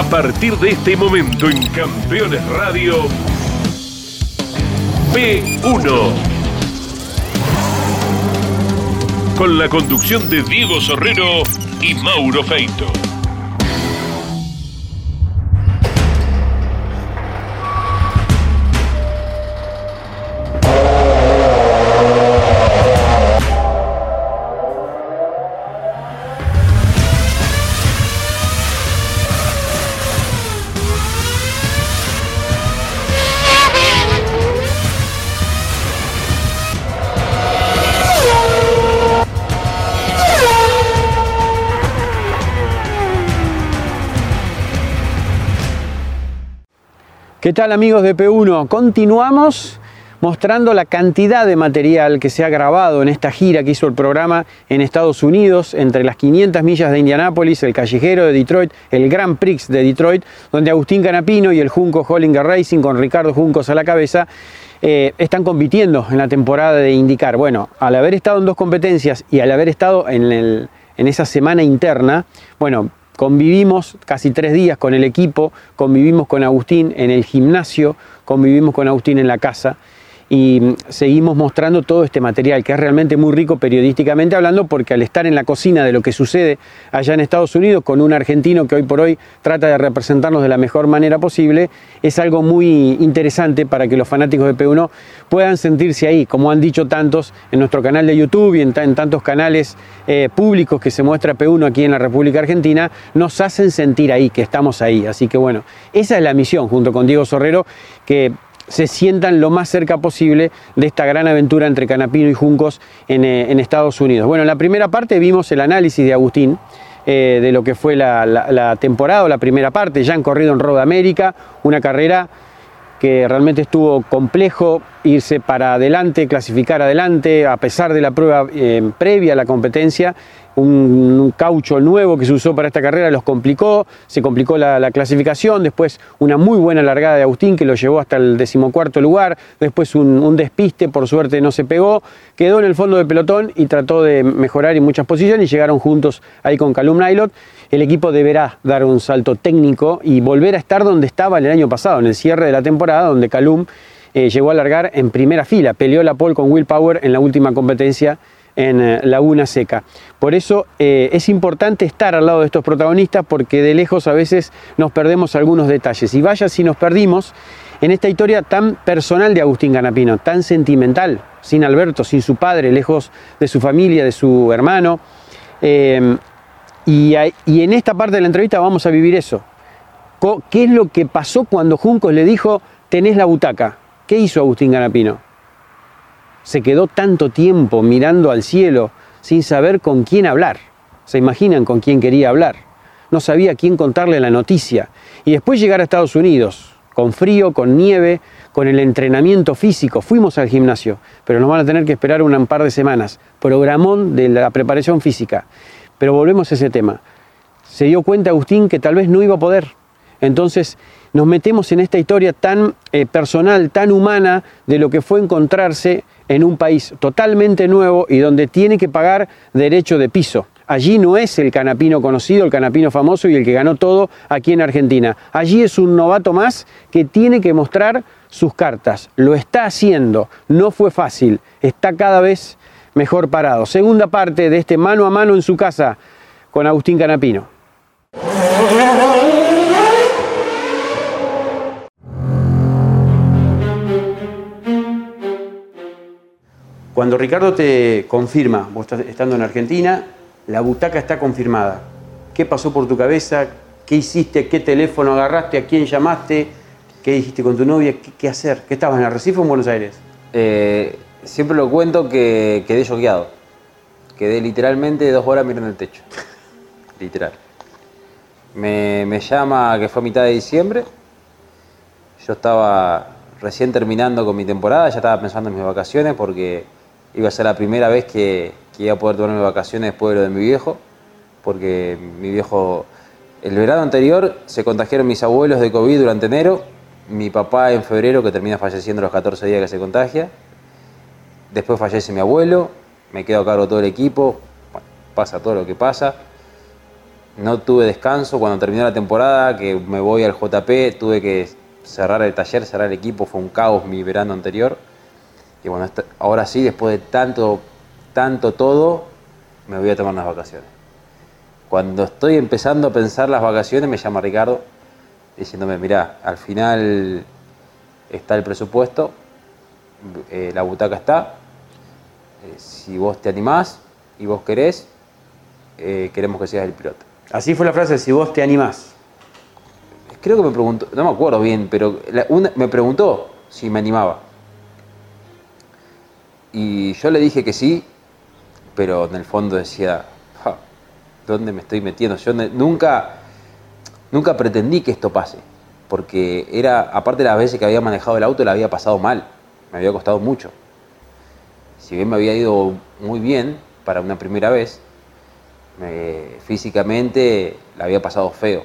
A partir de este momento en Campeones Radio, P1. Con la conducción de Diego Sorrero y Mauro Feito. ¿Qué tal amigos de P1? Continuamos mostrando la cantidad de material que se ha grabado en esta gira que hizo el programa en Estados Unidos, entre las 500 millas de Indianápolis, el callejero de Detroit, el Grand Prix de Detroit, donde Agustín Canapino y el Junco Hollinger Racing con Ricardo Juncos a la cabeza eh, están compitiendo en la temporada de indicar. Bueno, al haber estado en dos competencias y al haber estado en, esa semana interna, bueno, Convivimos casi tres días con el equipo, convivimos con Agustín en el gimnasio, convivimos con Agustín en la casa y seguimos mostrando todo este material que es realmente muy rico periodísticamente hablando porque al estar en la cocina de lo que sucede allá en Estados Unidos con un argentino que hoy por hoy trata de representarnos de la mejor manera posible, es algo muy interesante para que los fanáticos de P1 puedan sentirse ahí, como han dicho tantos en nuestro canal de YouTube y en, tantos canales eh, públicos que se muestra P1 aquí en la República Argentina, nos hacen sentir ahí, que estamos ahí. Así que bueno, esa es la misión junto con Diego Sorrero, que se sientan lo más cerca posible de esta gran aventura entre Canapino y Juncos en, eh, Estados Unidos. Bueno, en la primera parte vimos el análisis de Agustín. Eh, de lo que fue la, temporada, la primera parte, ya han corrido en Road América, una carrera que realmente estuvo complejo irse para adelante, clasificar adelante, a pesar de la prueba eh, previa a la competencia, un, caucho nuevo que se usó para esta carrera los complicó, se complicó la, clasificación, después una muy buena largada de Agustín que lo llevó hasta el decimocuarto lugar, después un, despiste, por suerte no se pegó, quedó en el fondo del pelotón y trató de mejorar en muchas posiciones y llegaron juntos ahí con Calum Nailot el equipo deberá dar un salto técnico y volver a estar donde estaba el año pasado, en el cierre de la temporada, donde Calum eh, llegó a largar en primera fila, peleó la pole con Will Power en la última competencia en eh, Laguna Seca. Por eso eh, es importante estar al lado de estos protagonistas porque de lejos a veces nos perdemos algunos detalles. Y vaya si nos perdimos en esta historia tan personal de Agustín Ganapino, tan sentimental, sin Alberto, sin su padre, lejos de su familia, de su hermano. Y, en esta parte de la entrevista vamos a vivir eso. ¿Qué es lo que pasó cuando Juncos le dijo, tenés la butaca? ¿Qué hizo Agustín Ganapino? Se quedó tanto tiempo mirando al cielo sin saber con quién hablar. ¿Se imaginan con quién quería hablar? No sabía quién contarle la noticia. Y después llegar a Estados Unidos, con frío, con nieve, con el entrenamiento físico. Fuimos al gimnasio, pero nos van a tener que esperar un par de semanas. Programón de la preparación física. Pero volvemos a ese tema. Se dio cuenta Agustín que tal vez no iba a poder. Entonces nos metemos en esta historia tan eh, personal, tan humana de lo que fue encontrarse en un país totalmente nuevo y donde tiene que pagar derecho de piso. Allí no es el canapino conocido, el canapino famoso y el que ganó todo aquí en Argentina. Allí es un novato más que tiene que mostrar sus cartas. Lo está haciendo, no fue fácil, está cada vez mejor parado. Segunda parte de este mano a mano en su casa con Agustín Canapino. Cuando Ricardo te confirma, vos estás estando en Argentina, la butaca está confirmada. ¿Qué pasó por tu cabeza? ¿Qué hiciste? ¿Qué teléfono agarraste? ¿A quién llamaste? ¿Qué dijiste con tu novia? ¿Qué, hacer? ¿Qué estabas en Arrecife o en Buenos Aires? Eh, siempre lo cuento que quedé choqueado. Quedé literalmente dos horas mirando el techo. Literal. Me, llama que fue a mitad de diciembre. Yo estaba recién terminando con mi temporada, ya estaba pensando en mis vacaciones porque iba a ser la primera vez que, iba a poder tomarme vacaciones después de lo de mi viejo. Porque mi viejo, el verano anterior se contagiaron mis abuelos de COVID durante enero, mi papá en febrero que termina falleciendo los 14 días que se contagia Después fallece mi abuelo, me quedo a cargo todo el equipo, pasa todo lo que pasa. no tuve descanso cuando terminó la temporada, que me voy al JP, tuve que cerrar el taller, cerrar el equipo, fue un caos mi verano anterior. Y bueno, ahora sí, después de tanto, tanto todo, me voy a tomar unas vacaciones. Cuando estoy empezando a pensar las vacaciones, me llama Ricardo diciéndome, mirá, al final está el presupuesto, eh, la butaca está, eh, si vos te animás y vos querés, eh, queremos que seas el piloto. Así fue la frase, si vos te animás. Creo que me preguntó, no me acuerdo bien, pero la- una- me preguntó si me animaba. Y yo le dije que sí, pero en el fondo decía, "Ja, ¿dónde me estoy metiendo? Yo nunca, nunca pretendí que esto pase, porque era, aparte de las veces que había manejado el auto, la había pasado mal, me había costado mucho. Si bien me había ido muy bien para una primera vez, me- físicamente la había pasado feo.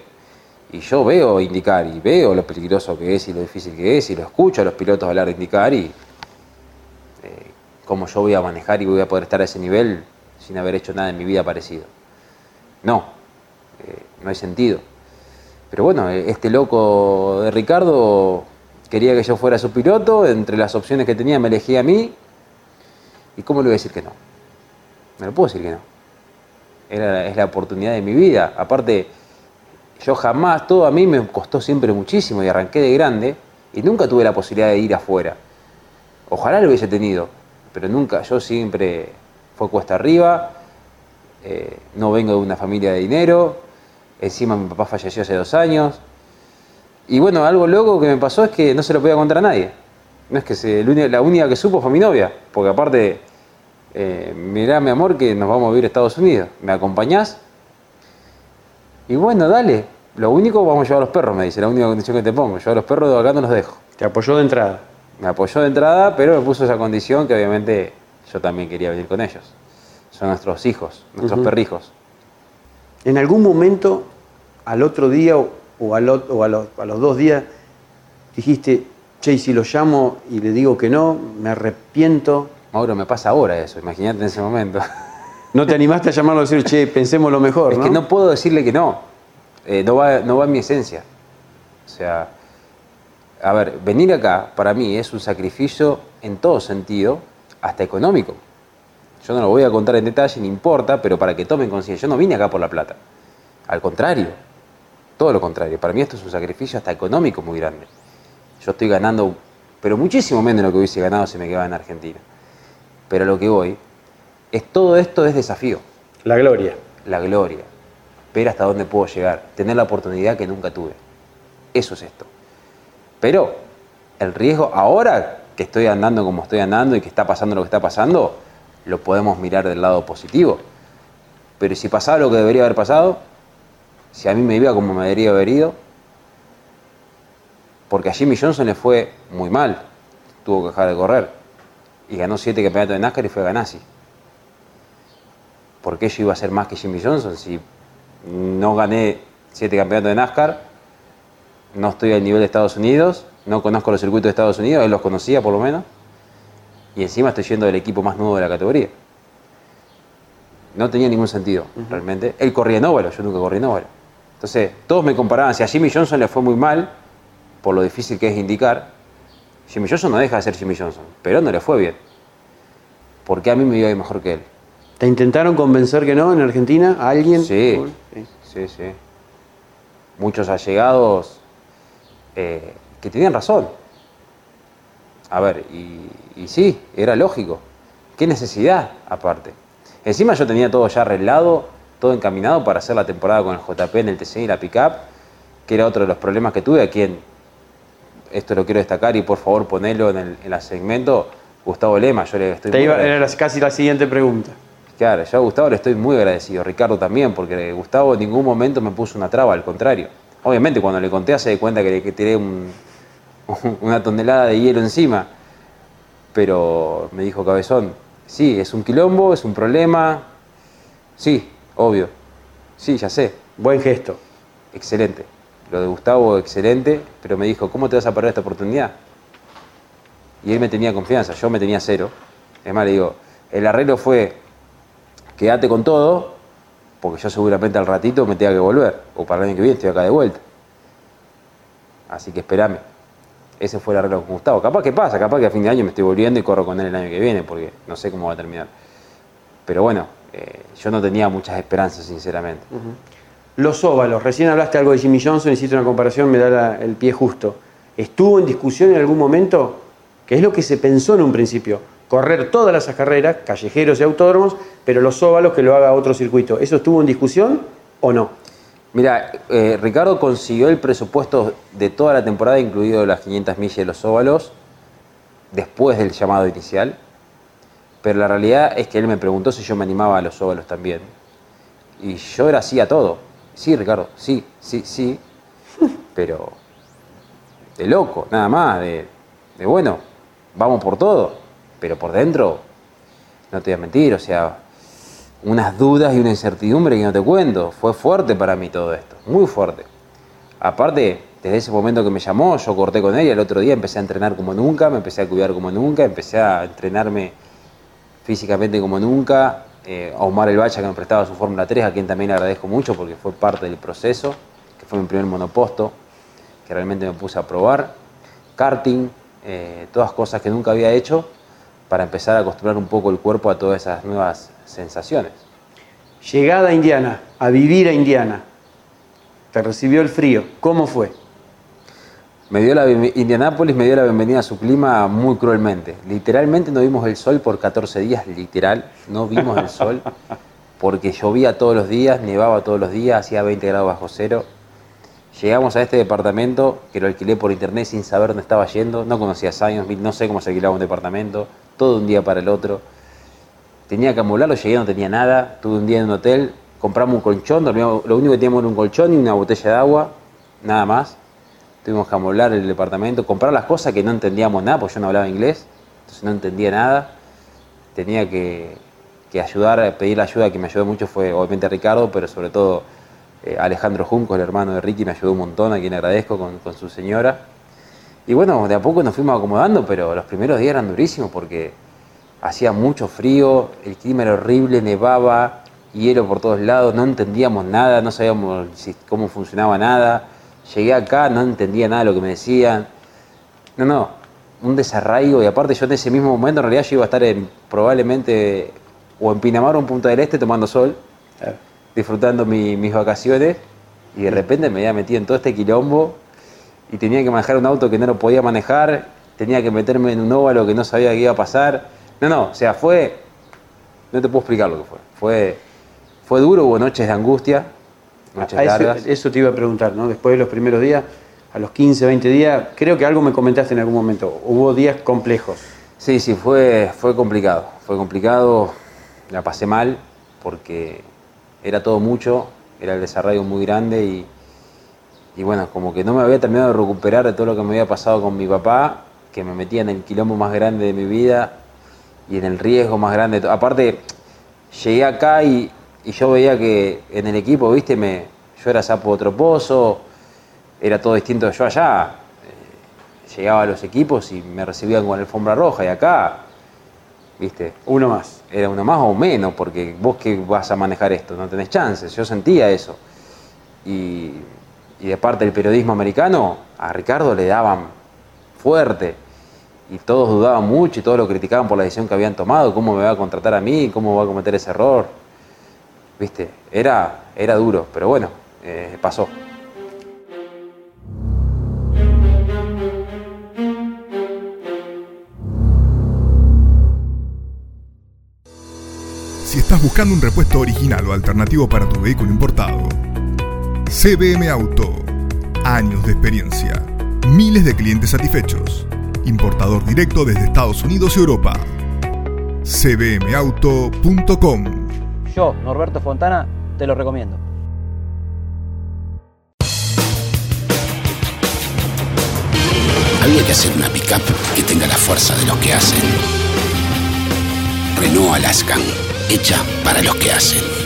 Y yo veo indicar y veo lo peligroso que es y lo difícil que es y lo escucho a los pilotos hablar de indicar y cómo yo voy a manejar y voy a poder estar a ese nivel sin haber hecho nada en mi vida parecido. No, eh, no hay sentido. Pero bueno, eh, este loco de Ricardo quería que yo fuera su piloto, entre las opciones que tenía me elegía a mí y cómo le voy a decir que no. No le puedo decir que no. Era, es la oportunidad de mi vida. Aparte, yo jamás, todo a mí me costó siempre muchísimo y arranqué de grande y nunca tuve la posibilidad de ir afuera. Ojalá lo hubiese tenido, pero nunca, yo siempre fue cuesta arriba, eh, no vengo de una familia de dinero, encima mi papá falleció hace dos años. Y bueno, algo loco que me pasó es que no se lo podía contar a nadie. No es que la única que supo fue mi novia, porque aparte, eh, mirá mi amor que nos vamos a vivir a Estados Unidos, ¿me acompañás? Y bueno, dale. Lo único, vamos a llevar a los perros, me dice, la única condición que te pongo. Yo a los perros de acá no los dejo. Te apoyó de entrada. Me apoyó de entrada, pero me puso esa condición que obviamente yo también quería venir con ellos. Son nuestros hijos, nuestros Ujú. perrijos. En algún momento, al otro día o, o al o a, los, a los dos días, dijiste, che, si lo llamo y le digo que no, me arrepiento. Mauro, me pasa ahora eso, imagínate en ese momento. No te animaste a llamarlo y decir, che, pensemos lo mejor, es ¿no? que no puedo decirle que no. Eh, no, va, no va en mi esencia. O sea, a ver, venir acá para mí es un sacrificio en todo sentido, hasta económico. Yo no lo voy a contar en detalle, no importa, pero para que tomen conciencia, yo no vine acá por la plata. Al contrario, todo lo contrario. Para mí esto es un sacrificio hasta económico muy grande. Yo estoy ganando, pero muchísimo menos de lo que hubiese ganado si me quedaba en Argentina. Pero a lo que voy, es todo esto es desafío La gloria. la gloria, ver hasta dónde puedo llegar, tener la oportunidad que nunca tuve. Eso es esto. Pero el riesgo, ahora que estoy andando como estoy andando y que está pasando lo que está pasando, lo podemos mirar del lado positivo. Pero si pasaba lo que debería haber pasado, si a mí me iba como me debería haber ido, porque a Jimmy Johnson le fue muy mal, tuvo que dejar de correr y ganó siete campeonatos de NASCAR y fue Ganassi. ¿por qué yo iba a ser más que Jimmy Johnson? Si no gané siete campeonatos de NASCAR, no estoy al nivel de Estados Unidos, no conozco los circuitos de Estados Unidos, él los conocía por lo menos, y encima estoy yendo del equipo más nuevo de la categoría. No tenía ningún sentido, realmente. Él corría en óvalo, yo nunca corrí en óvalo. Entonces, todos me comparaban, si a Jimmy Johnson le fue muy mal, por lo difícil que es indicar, Jimmy Johnson no deja de ser Jimmy Johnson, pero no le fue bien. ¿Por qué a mí me iba a ir mejor que él? ¿Te intentaron convencer que no en Argentina? ¿A alguien? Sí, Sí. sí, sí. Muchos allegados eh, que tenían razón. A ver, y, y sí, era lógico. ¿Qué necesidad aparte? Encima yo tenía todo ya arreglado, todo encaminado para hacer la temporada con el JP en el TC y la pickup, que era otro de los problemas que tuve, a quien esto lo quiero destacar y por favor ponelo en el, en el segmento, Gustavo Lema, yo le estoy Te muy iba, era casi la siguiente pregunta. Claro, yo a Gustavo le estoy muy agradecido, Ricardo también, porque Gustavo en ningún momento me puso una traba, al contrario. Obviamente cuando le conté se de cuenta que le tiré un- una tonelada de hielo encima, pero me dijo Cabezón, sí, es un quilombo, es un problema, sí, obvio, sí, ya sé, Buen gesto. excelente. Lo de Gustavo, excelente, pero me dijo, ¿cómo te vas a perder esta oportunidad? Y él me tenía confianza, yo me tenía cero. Es más, le digo, el arreglo fue, quédate con todo, porque yo seguramente al ratito me tenga que volver, o para el año que viene estoy acá de vuelta. Así que espérame. Ese fue el arreglo con Gustavo. Capaz que pasa, capaz que a fin de año me estoy volviendo y corro con él el año que viene, porque no sé cómo va a terminar. Pero bueno, eh, yo no tenía muchas esperanzas, sinceramente. Los óvalos, recién hablaste algo de Jimmy Johnson, hiciste una comparación, me da el pie justo. ¿Estuvo en discusión en algún momento? ¿Qué es lo que se pensó en un principio? Correr todas las carreras, callejeros y autódromos, pero los óvalos que lo haga otro circuito. ¿Eso estuvo en discusión o no? Mira, eh, Ricardo consiguió el presupuesto de toda la temporada, incluido las 500 millas de los óvalos, después del llamado inicial. Pero la realidad es que él me preguntó si yo me animaba a los óvalos también. Y yo era sí a todo. Sí, Ricardo, sí, sí, sí. Pero de loco, nada más, de, de bueno, vamos por todo. Pero por dentro, no te voy a mentir, o sea, unas dudas y una incertidumbre que no te cuento. Fue fuerte para mí todo esto, muy fuerte. Aparte, desde ese momento que me llamó, yo corté con y el otro día empecé a entrenar como nunca, me empecé a cuidar como nunca, empecé a entrenarme físicamente como nunca. Eh, Omar El Bacha que me prestaba su Fórmula 3, a quien también agradezco mucho porque fue parte del proceso, que fue mi primer monoposto, que realmente me puse a probar. Karting, eh, todas cosas que nunca había hecho para empezar a acostumbrar un poco el cuerpo a todas esas nuevas sensaciones. Llegada a Indiana, a vivir a Indiana. Te recibió el frío. ¿Cómo fue? Me dio la Indianápolis me dio la bienvenida a su clima muy cruelmente. Literalmente no vimos el sol por 14 días, literal, no vimos el sol porque llovía todos los días, nevaba todos los días, hacía 20 grados bajo cero. Llegamos a este departamento que lo alquilé por internet sin saber dónde estaba yendo, no conocía Science, no sé cómo se alquilaba un departamento, todo un día para el otro. Tenía que amularlo, llegué, no tenía nada, tuve un día en un hotel, compramos un colchón, dormíamos- lo único que teníamos era un colchón y una botella de agua, nada más. Tuvimos que amoblar el departamento, comprar las cosas que no entendíamos nada, porque yo no hablaba inglés, entonces no entendía nada. Tenía que, que ayudar, pedir la ayuda, que me ayudó mucho fue obviamente Ricardo, pero sobre todo eh, Alejandro Junco, el hermano de Ricky, me ayudó un montón, a quien agradezco con, con su señora. Y bueno, de a poco nos fuimos acomodando, pero los primeros días eran durísimos porque hacía mucho frío, el clima era horrible, nevaba, hielo por todos lados, no entendíamos nada, no sabíamos cómo funcionaba nada. Llegué acá, no entendía nada de lo que me decían. No, no, un desarraigo y aparte yo en ese mismo momento en realidad yo iba a estar en, probablemente o en Pinamar o en Punta del Este tomando sol, disfrutando mi- mis vacaciones y de repente me había metido en todo este quilombo y tenía que manejar un auto que no lo podía manejar, tenía que meterme en un óvalo que no sabía qué iba a pasar. No, no, o sea, fue, no te puedo explicar lo que fue. Fue, fue duro, hubo noches de angustia, noches eso, largas. eso te iba a preguntar, ¿no? Después de los primeros días, a los 15, 20 días, creo que algo me comentaste en algún momento. Hubo días complejos. Sí, sí, fue, fue complicado. Fue complicado, la pasé mal porque era todo mucho, era el desarrollo muy grande y, y bueno, como que no me había terminado de recuperar de todo lo que me había pasado con mi papá, que me metía en el quilombo más grande de mi vida y en el riesgo más grande. Aparte, llegué acá y, y yo veía que en el equipo, viste, me, yo era sapo otro pozo, era todo distinto yo allá. Eh, Llegaba a los equipos y me recibían con alfombra roja y acá, viste, Uno más. era uno más o menos, porque vos que vas a manejar esto, no tenés chances, yo sentía eso. Y, y de parte del periodismo americano, a Ricardo le daban fuerte, y todos dudaban mucho y todos lo criticaban por la decisión que habían tomado, cómo me va a contratar a mí, cómo va a cometer ese error. Viste, era, era duro, pero bueno, eh, pasó. Si estás buscando un repuesto original o alternativo para tu vehículo importado, CBM Auto. Años de experiencia. Miles de clientes satisfechos. Importador directo desde Estados Unidos y Europa. cbmauto.com Yo, Norberto Fontana, te lo recomiendo. Había que hacer una pickup que tenga la fuerza de los que hacen. Renault Alaskan, hecha para los que hacen.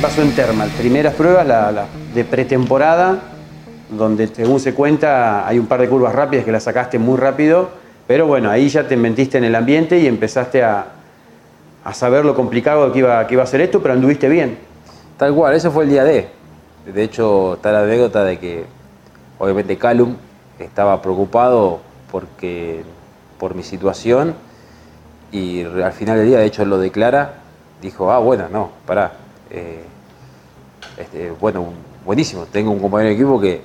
pasó en Thermal? Primeras pruebas la- de pretemporada, donde según se cuenta hay un par de curvas rápidas que las sacaste muy rápido, pero bueno, ahí ya te metiste en el ambiente y empezaste a, a saber lo complicado que iba, que iba a ser esto, pero anduviste bien. Tal cual, ese fue el día D. De hecho, está la anécdota de que obviamente Calum estaba preocupado porque, por mi situación y al final del día, de hecho, lo declara, dijo, ah, bueno, no, pará. eh, este, bueno, buenísimo, tengo un compañero de equipo que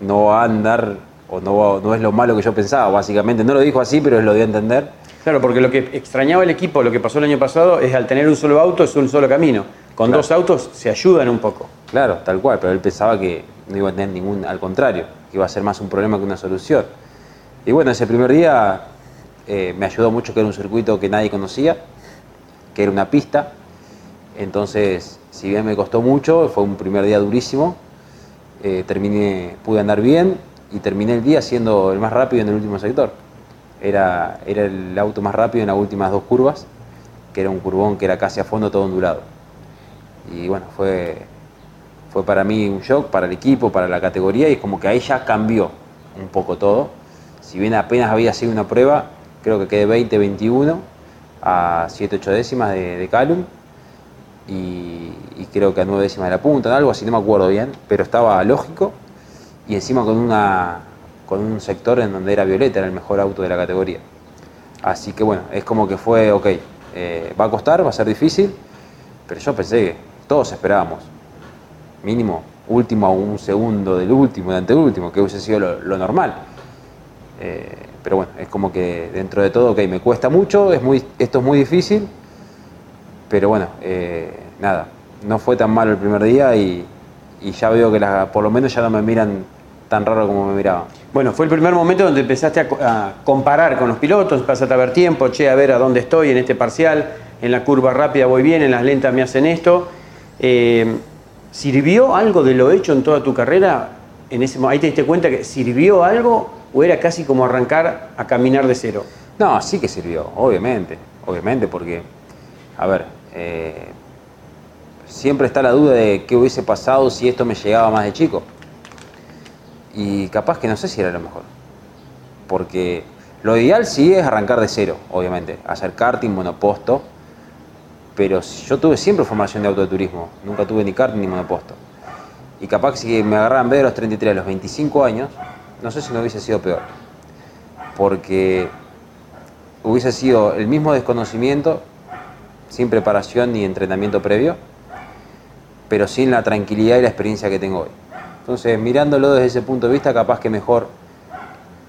no va a andar o no, va- no es lo malo que yo pensaba, básicamente. No lo dijo así, pero lo dio a entender. Claro, porque lo que extrañaba el equipo, lo que pasó el año pasado, es al tener un solo auto es un solo camino. Con Claro. dos autos se ayudan un poco. Claro, tal cual, pero él pensaba que no iba a tener ningún, al contrario, que iba a ser más un problema que una solución. Y bueno, ese primer día eh, me ayudó mucho que era un circuito que nadie conocía, que era una pista. Entonces, si bien me costó mucho, fue un primer día durísimo, eh, terminé, pude andar bien y terminé el día siendo el más rápido en el último sector. Era, era el auto más rápido en las últimas dos curvas, que era un curvón que era casi a fondo todo ondulado. Y bueno, fue, fue para mí un shock, para el equipo, para la categoría, y es como que ahí ya cambió un poco todo. Si bien apenas había sido una prueba, creo que quedé 20-21 a 7-8 décimas de, de Calum, y, creo que a 9 décimas de la punta, algo así, no me acuerdo bien, pero estaba lógico, y encima con, una, con un sector en donde era Violeta, era el mejor auto de la categoría. Así que bueno, es como que fue, ok, eh, va a costar, va a ser difícil, pero yo pensé que todos esperábamos, mínimo, último a un segundo del último, de anteúltimo, que hubiese sido lo, lo normal. Eh, pero bueno, es como que dentro de todo, ok, me cuesta mucho, es muy, esto es muy difícil, pero bueno, eh, nada, no fue tan malo el primer día y, y ya veo que la- por lo menos ya no me miran tan raro como me miraban. Bueno, fue el primer momento donde empezaste a, a comparar con los pilotos, empezaste a ver tiempo, che, a ver a dónde estoy en este parcial, en la curva rápida voy bien, en las lentas me hacen esto. Eh, ¿Sirvió algo de lo hecho en toda tu carrera? En ese, ahí te diste cuenta que sirvió algo o era casi como arrancar a caminar de cero. No, sí que sirvió, obviamente, obviamente, porque, a ver, eh, siempre está la duda de qué hubiese pasado si esto me llegaba más de chico. Y capaz que no sé si era lo mejor. Porque lo ideal sí es arrancar de cero, obviamente, hacer karting, monoposto. Pero yo tuve siempre formación de autoturismo, nunca tuve ni karting ni monoposto. Y capaz que si me agarraran en de los 33 a los 25 años, no sé si no hubiese sido peor. Porque hubiese sido el mismo desconocimiento, sin preparación ni entrenamiento previo, pero sin la tranquilidad y la experiencia que tengo hoy. Entonces, mirándolo desde ese punto de vista, capaz que mejor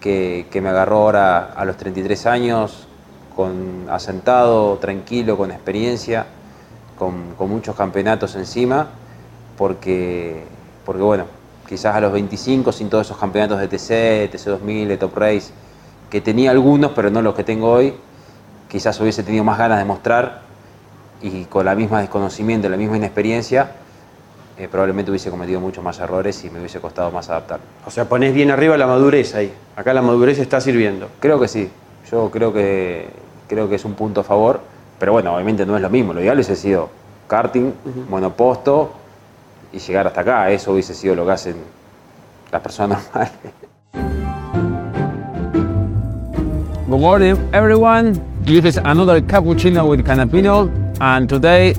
que, que me agarró ahora a los 33 años, asentado, tranquilo, con experiencia, con, con muchos campeonatos encima, porque, porque bueno, quizás a los 25, sin todos esos campeonatos de TC, TC2000, de Top Race, que tenía algunos, pero no los que tengo hoy, quizás hubiese tenido más ganas de mostrar y con la misma desconocimiento, la misma inexperiencia, eh, probablemente hubiese cometido muchos más errores y me hubiese costado más adaptar. O sea, pones bien arriba la madurez ahí. Acá la madurez está sirviendo. Creo que sí, yo creo que, creo que es un punto a favor, pero bueno, obviamente no es lo mismo, lo ideal hubiese sido karting, monoposto y llegar hasta acá, eso hubiese sido lo que hacen las personas normales. Good morning, everyone. This is another cappuccino with canapino, and today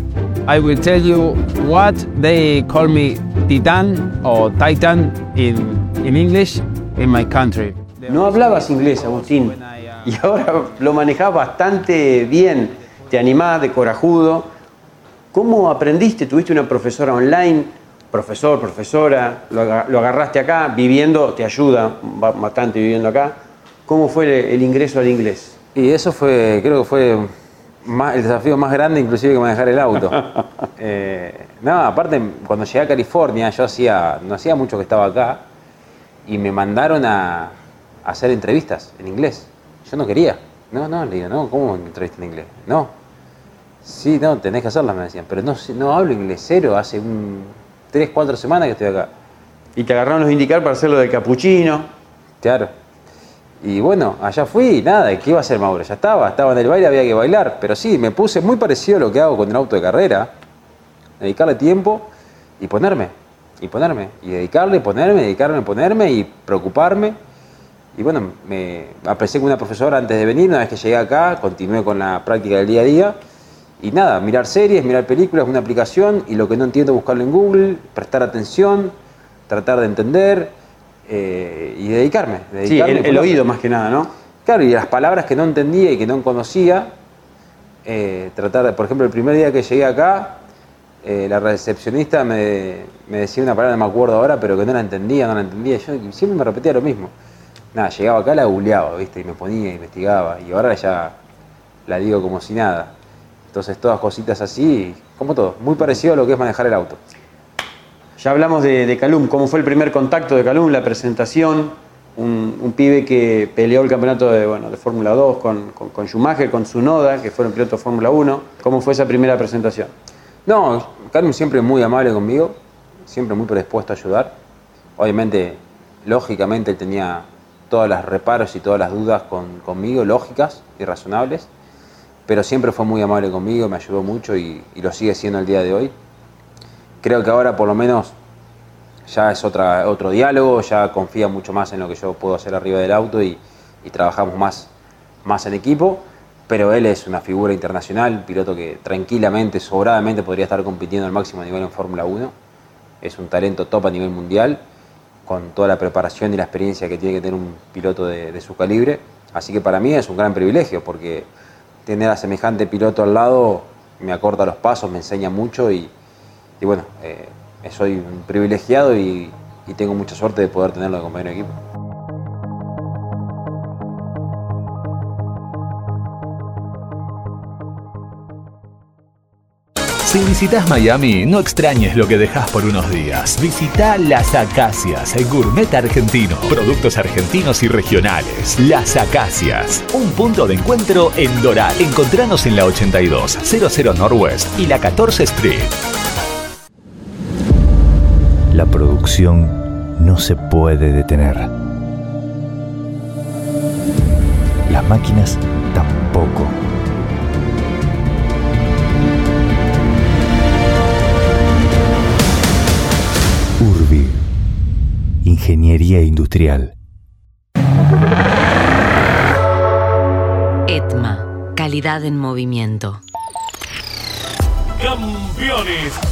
I will tell you what they call me Titan or Titan in, in English in my country. No hablabas inglés, Agustín. y ahora lo manejás bastante bien, te animás de corajudo. ¿Cómo aprendiste? ¿Tuviste una profesora online? Profesor, profesora, lo, aga- lo agarraste acá, viviendo, te ayuda ba- bastante viviendo acá. ¿Cómo fue el, el ingreso al inglés? Y eso fue, creo que fue más- el desafío más grande inclusive que manejar el auto. Eh, no, aparte, cuando llegué a California, yo hacía, no hacía mucho que estaba acá, y me mandaron a, a hacer entrevistas en inglés. Yo no quería. No, no, le digo, no, ¿cómo entrevista en inglés? No. Sí, no, tenés que hacerlas, me decían. Pero no, no hablo inglés cero, hace un, tres, cuatro semanas que estoy acá. Y te agarraron los indicar para hacerlo de capuchino. Claro. Y bueno, allá fui nada, ¿qué iba a hacer Mauro? Ya estaba, estaba en el baile, había que bailar. Pero sí, me puse muy parecido a lo que hago con el auto de carrera. Dedicarle tiempo y ponerme. Y ponerme. Y dedicarle, ponerme, dedicarme, ponerme y preocuparme. Y bueno, me aprecié con una profesora antes de venir, una vez que llegué acá, continué con la práctica del día a día. Y nada, mirar series, mirar películas, una aplicación y lo que no entiendo buscarlo en Google, prestar atención, tratar de entender eh, y dedicarme. Sí, dedicarme el, por el oído más que nada, ¿no? Claro, y las palabras que no entendía y que no conocía, eh, tratar de, por ejemplo, el primer día que llegué acá, eh, la recepcionista me, me decía una palabra, no me acuerdo ahora, pero que no la entendía, no la entendía. Yo siempre me repetía lo mismo. Nada, llegaba acá, la googleaba, ¿viste? Y me ponía, investigaba. Y ahora ya la digo como si nada. Entonces, todas cositas así, como todo, muy parecido a lo que es manejar el auto. Ya hablamos de, de Calum, ¿cómo fue el primer contacto de Calum, la presentación? Un, un pibe que peleó el campeonato de, bueno, de Fórmula 2 con, con, con Schumacher, con Tsunoda, que fueron pilotos de Fórmula 1. ¿Cómo fue esa primera presentación? No, Carmen siempre muy amable conmigo, siempre muy predispuesto a ayudar. Obviamente, lógicamente, él tenía todos los reparos y todas las dudas con- conmigo, lógicas y razonables, pero siempre fue muy amable conmigo, me ayudó mucho y, y lo sigue siendo el día de hoy. Creo que ahora por lo menos ya es otra, otro diálogo, ya confía mucho más en lo que yo puedo hacer arriba del auto y, trabajamos más, más en equipo. Pero él es una figura internacional, piloto que tranquilamente, sobradamente podría estar compitiendo al máximo nivel en Fórmula 1. Es un talento top a nivel mundial, con toda la preparación y la experiencia que tiene que tener un piloto de, de su calibre. Así que para mí es un gran privilegio, porque tener a semejante piloto al lado me acorta los pasos, me enseña mucho y, y bueno, eh, soy privilegiado y, y tengo mucha suerte de poder tenerlo de compañero de equipo. Si visitas Miami, no extrañes lo que dejas por unos días. Visita Las Acacias, el gourmet argentino. Productos argentinos y regionales. Las Acacias, un punto de encuentro en Doral. Encontranos en la 82, 00 Northwest y la 14 Street. La producción no se puede detener. Las máquinas tampoco. Urbi. Ingeniería Industrial. ETMA, calidad en movimiento. Campeones,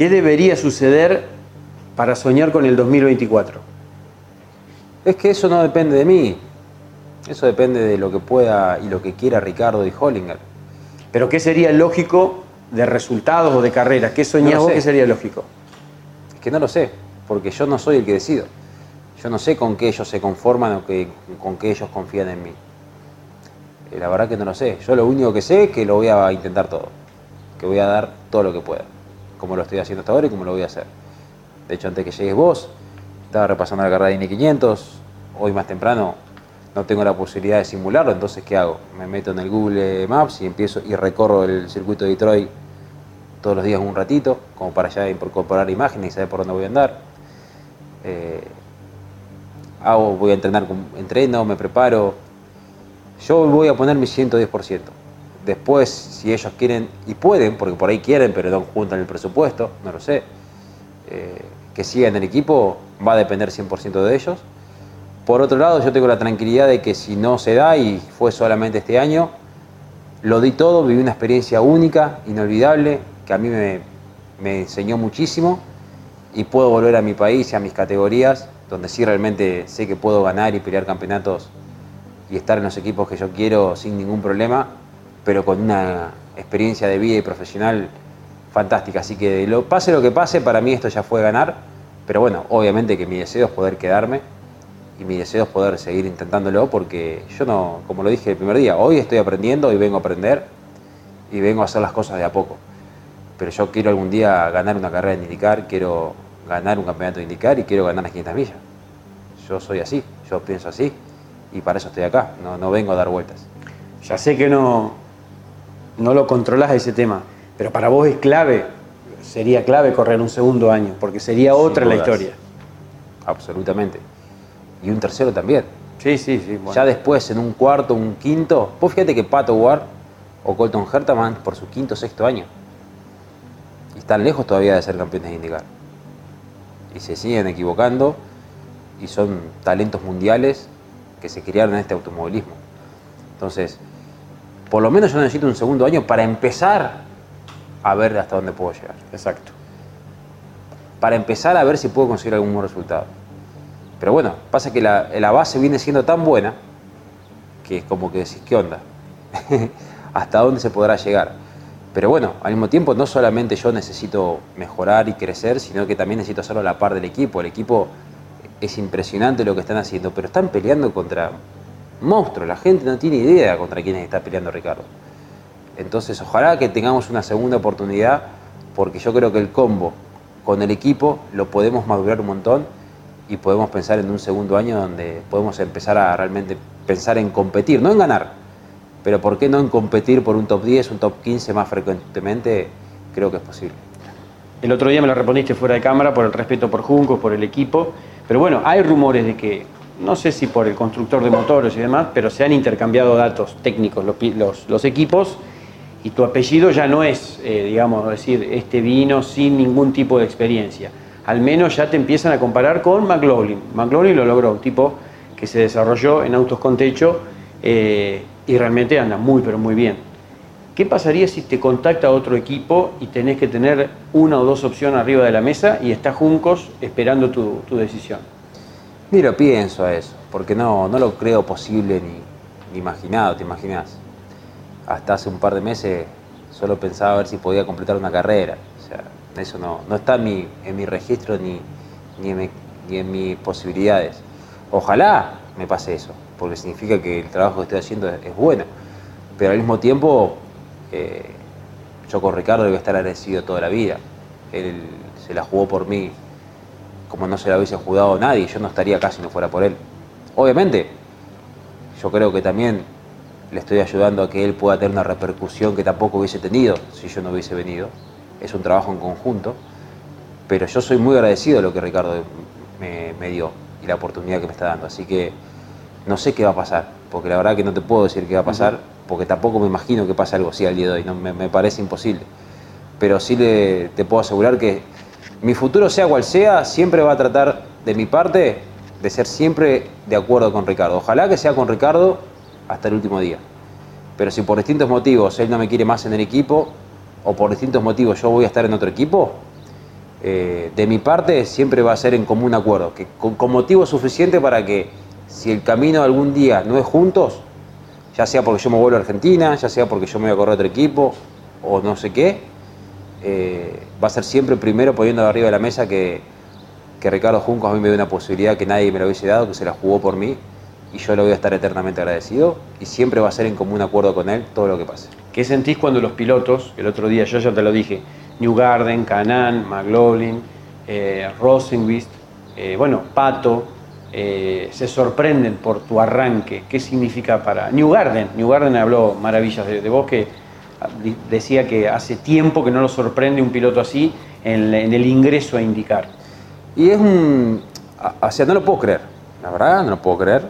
¿Qué debería suceder para soñar con el 2024? Es que eso no depende de mí. Eso depende de lo que pueda y lo que quiera Ricardo y Hollinger. Pero ¿qué sería lógico de resultados o de carreras? ¿Qué soñás No vos que sería lógico? Es que no lo sé, porque yo no soy el que decido. Yo no sé con qué ellos se conforman o que, con qué ellos confían en mí. Eh, La verdad que no lo sé. Yo lo único que sé es que lo voy a intentar todo. Que voy a dar todo lo que pueda. Como lo estoy haciendo hasta ahora y como lo voy a hacer. De hecho, antes que llegues vos, estaba repasando la carrera de Indy 500. Hoy más temprano no tengo la posibilidad de simularlo, entonces ¿qué hago? Me meto en el Google Maps y empiezo y recorro el circuito de Detroit todos los días un ratito, como para ya incorporar imágenes y saber por dónde voy a andar. Eh, hago, voy a entrenar, entreno, me preparo. Yo voy a poner mi 110%. Después, si ellos quieren y pueden, porque por ahí quieren, pero no juntan el presupuesto, no lo sé, eh, que sigan el equipo, va a depender 100% de ellos. Por otro lado, yo tengo la tranquilidad de que si no se da y fue solamente este año, lo di todo, viví una experiencia única, inolvidable, que a mí me, me enseñó muchísimo y puedo volver a mi país y a mis categorías, donde sí realmente sé que puedo ganar y pelear campeonatos y estar en los equipos que yo quiero sin ningún problema, pero con una experiencia de vida y profesional fantástica. Así que lo, pase lo que pase, para mí esto ya fue ganar, pero bueno, obviamente que mi deseo es poder quedarme y mi deseo es poder seguir intentándolo porque yo no, como lo dije el primer día, hoy estoy aprendiendo, hoy vengo a aprender y vengo a hacer las cosas de a poco. Pero yo quiero algún día ganar una carrera en indicar, quiero ganar un campeonato de indicar y quiero ganar las 500 millas. Yo soy así, yo pienso así y para eso estoy acá, no, no vengo a dar vueltas. Ya sé que no, no lo controlás ese tema, pero para vos es clave, sería clave correr un segundo año, porque sería otra la historia. Absolutamente. Y un tercero también. Sí, sí, sí. Ya después, en un cuarto, un quinto, vos fíjate que Pato Ward o Colton Herta van por su quinto sexto año. Y están lejos todavía de ser campeones de indicar. Y se siguen equivocando y son talentos mundiales que se criaron en este automovilismo. Entonces, por lo menos yo necesito un segundo año para empezar a ver hasta dónde puedo llegar. Exacto. Para empezar a ver si puedo conseguir algún buen resultado. Pero bueno, pasa que la, la base viene siendo tan buena que es como que decís, ¿qué onda? ¿Hasta dónde se podrá llegar? Pero bueno, al mismo tiempo no solamente yo necesito mejorar y crecer, sino que también necesito hacerlo a la par del equipo. El equipo es impresionante lo que están haciendo, pero están peleando contra monstruos. La gente no tiene idea contra quiénes está peleando Ricardo. Entonces, ojalá que tengamos una segunda oportunidad, porque yo creo que el combo con el equipo lo podemos madurar un montón y podemos pensar en un segundo año donde podemos empezar a realmente pensar en competir, no en ganar, pero ¿por qué no en competir por un top 10, un top 15 más frecuentemente? Creo que es posible. El otro día me lo respondiste fuera de cámara por el respeto por Juncos, por el equipo. Pero bueno, hay rumores de que, no sé si por el constructor de motores y demás, pero se han intercambiado datos técnicos los, equipos y tu apellido ya no es, eh, digamos, decir, este vino sin ningún tipo de experiencia. Al menos ya te empiezan a comparar con McLaughlin. McLaughlin lo logró, un tipo que se desarrolló en autos con techo eh, y realmente anda muy, pero muy bien. ¿Qué pasaría si te contacta otro equipo y tenés que tener una o dos opciones arriba de la mesa y está Juncos esperando tu decisión? Mira, pienso a eso, porque no, no lo creo posible ni, ni imaginado, ¿te imaginas? Hasta hace un par de meses solo pensaba a ver si podía completar una carrera. O sea, eso no, no está en mi, en mi registro ni, ni, en mi- ni mis posibilidades. Ojalá me pase eso, porque significa que el trabajo que estoy haciendo es, es bueno. Pero al mismo tiempo, eh, yo con Ricardo debo estar agradecido toda la vida. Él se la jugó por mí como no se la hubiese jugado nadie, yo no estaría acá si no fuera por él. Obviamente, yo creo que también le estoy ayudando a que él pueda tener una repercusión que tampoco hubiese tenido si yo no hubiese venido. Es un trabajo en conjunto, pero yo soy muy agradecido de lo que Ricardo me, me dio y la oportunidad que me está dando. Así que no sé qué va a pasar, porque la verdad que no te puedo decir qué va a pasar, porque tampoco me imagino que pase algo así al día de hoy, no, me, me parece imposible. Pero sí le, te puedo asegurar que mi futuro, sea cual sea, siempre va a tratar de mi parte de ser siempre de acuerdo con Ricardo. Ojalá que sea con Ricardo hasta el último día. Pero si por distintos motivos él no me quiere más en el equipo, o por distintos motivos yo voy a estar en otro equipo, eh, de mi parte siempre va a ser en común acuerdo, que con, con motivo suficiente para que si el camino algún día no es juntos, ya sea porque yo me vuelvo a Argentina, ya sea porque yo me voy a correr a otro equipo, o no sé qué, eh, va a ser siempre primero poniendo arriba de la mesa que, Ricardo Juncos a mí me dio una posibilidad que nadie me lo hubiese dado, que se la jugó por mí y yo le voy a estar eternamente agradecido y siempre va a ser en común acuerdo con él todo lo que pase. ¿Qué sentís cuando los pilotos, el otro día yo ya te lo dije, New Garden, Canan, McLaughlin, eh, eh, bueno, Pato, eh, se sorprenden por tu arranque? ¿Qué significa para New Garden? New Garden habló maravillas de, de vos que decía que hace tiempo que no lo sorprende un piloto así en, el ingreso a indicar. Y es un. O sea, no lo puedo creer. La verdad, no lo puedo creer.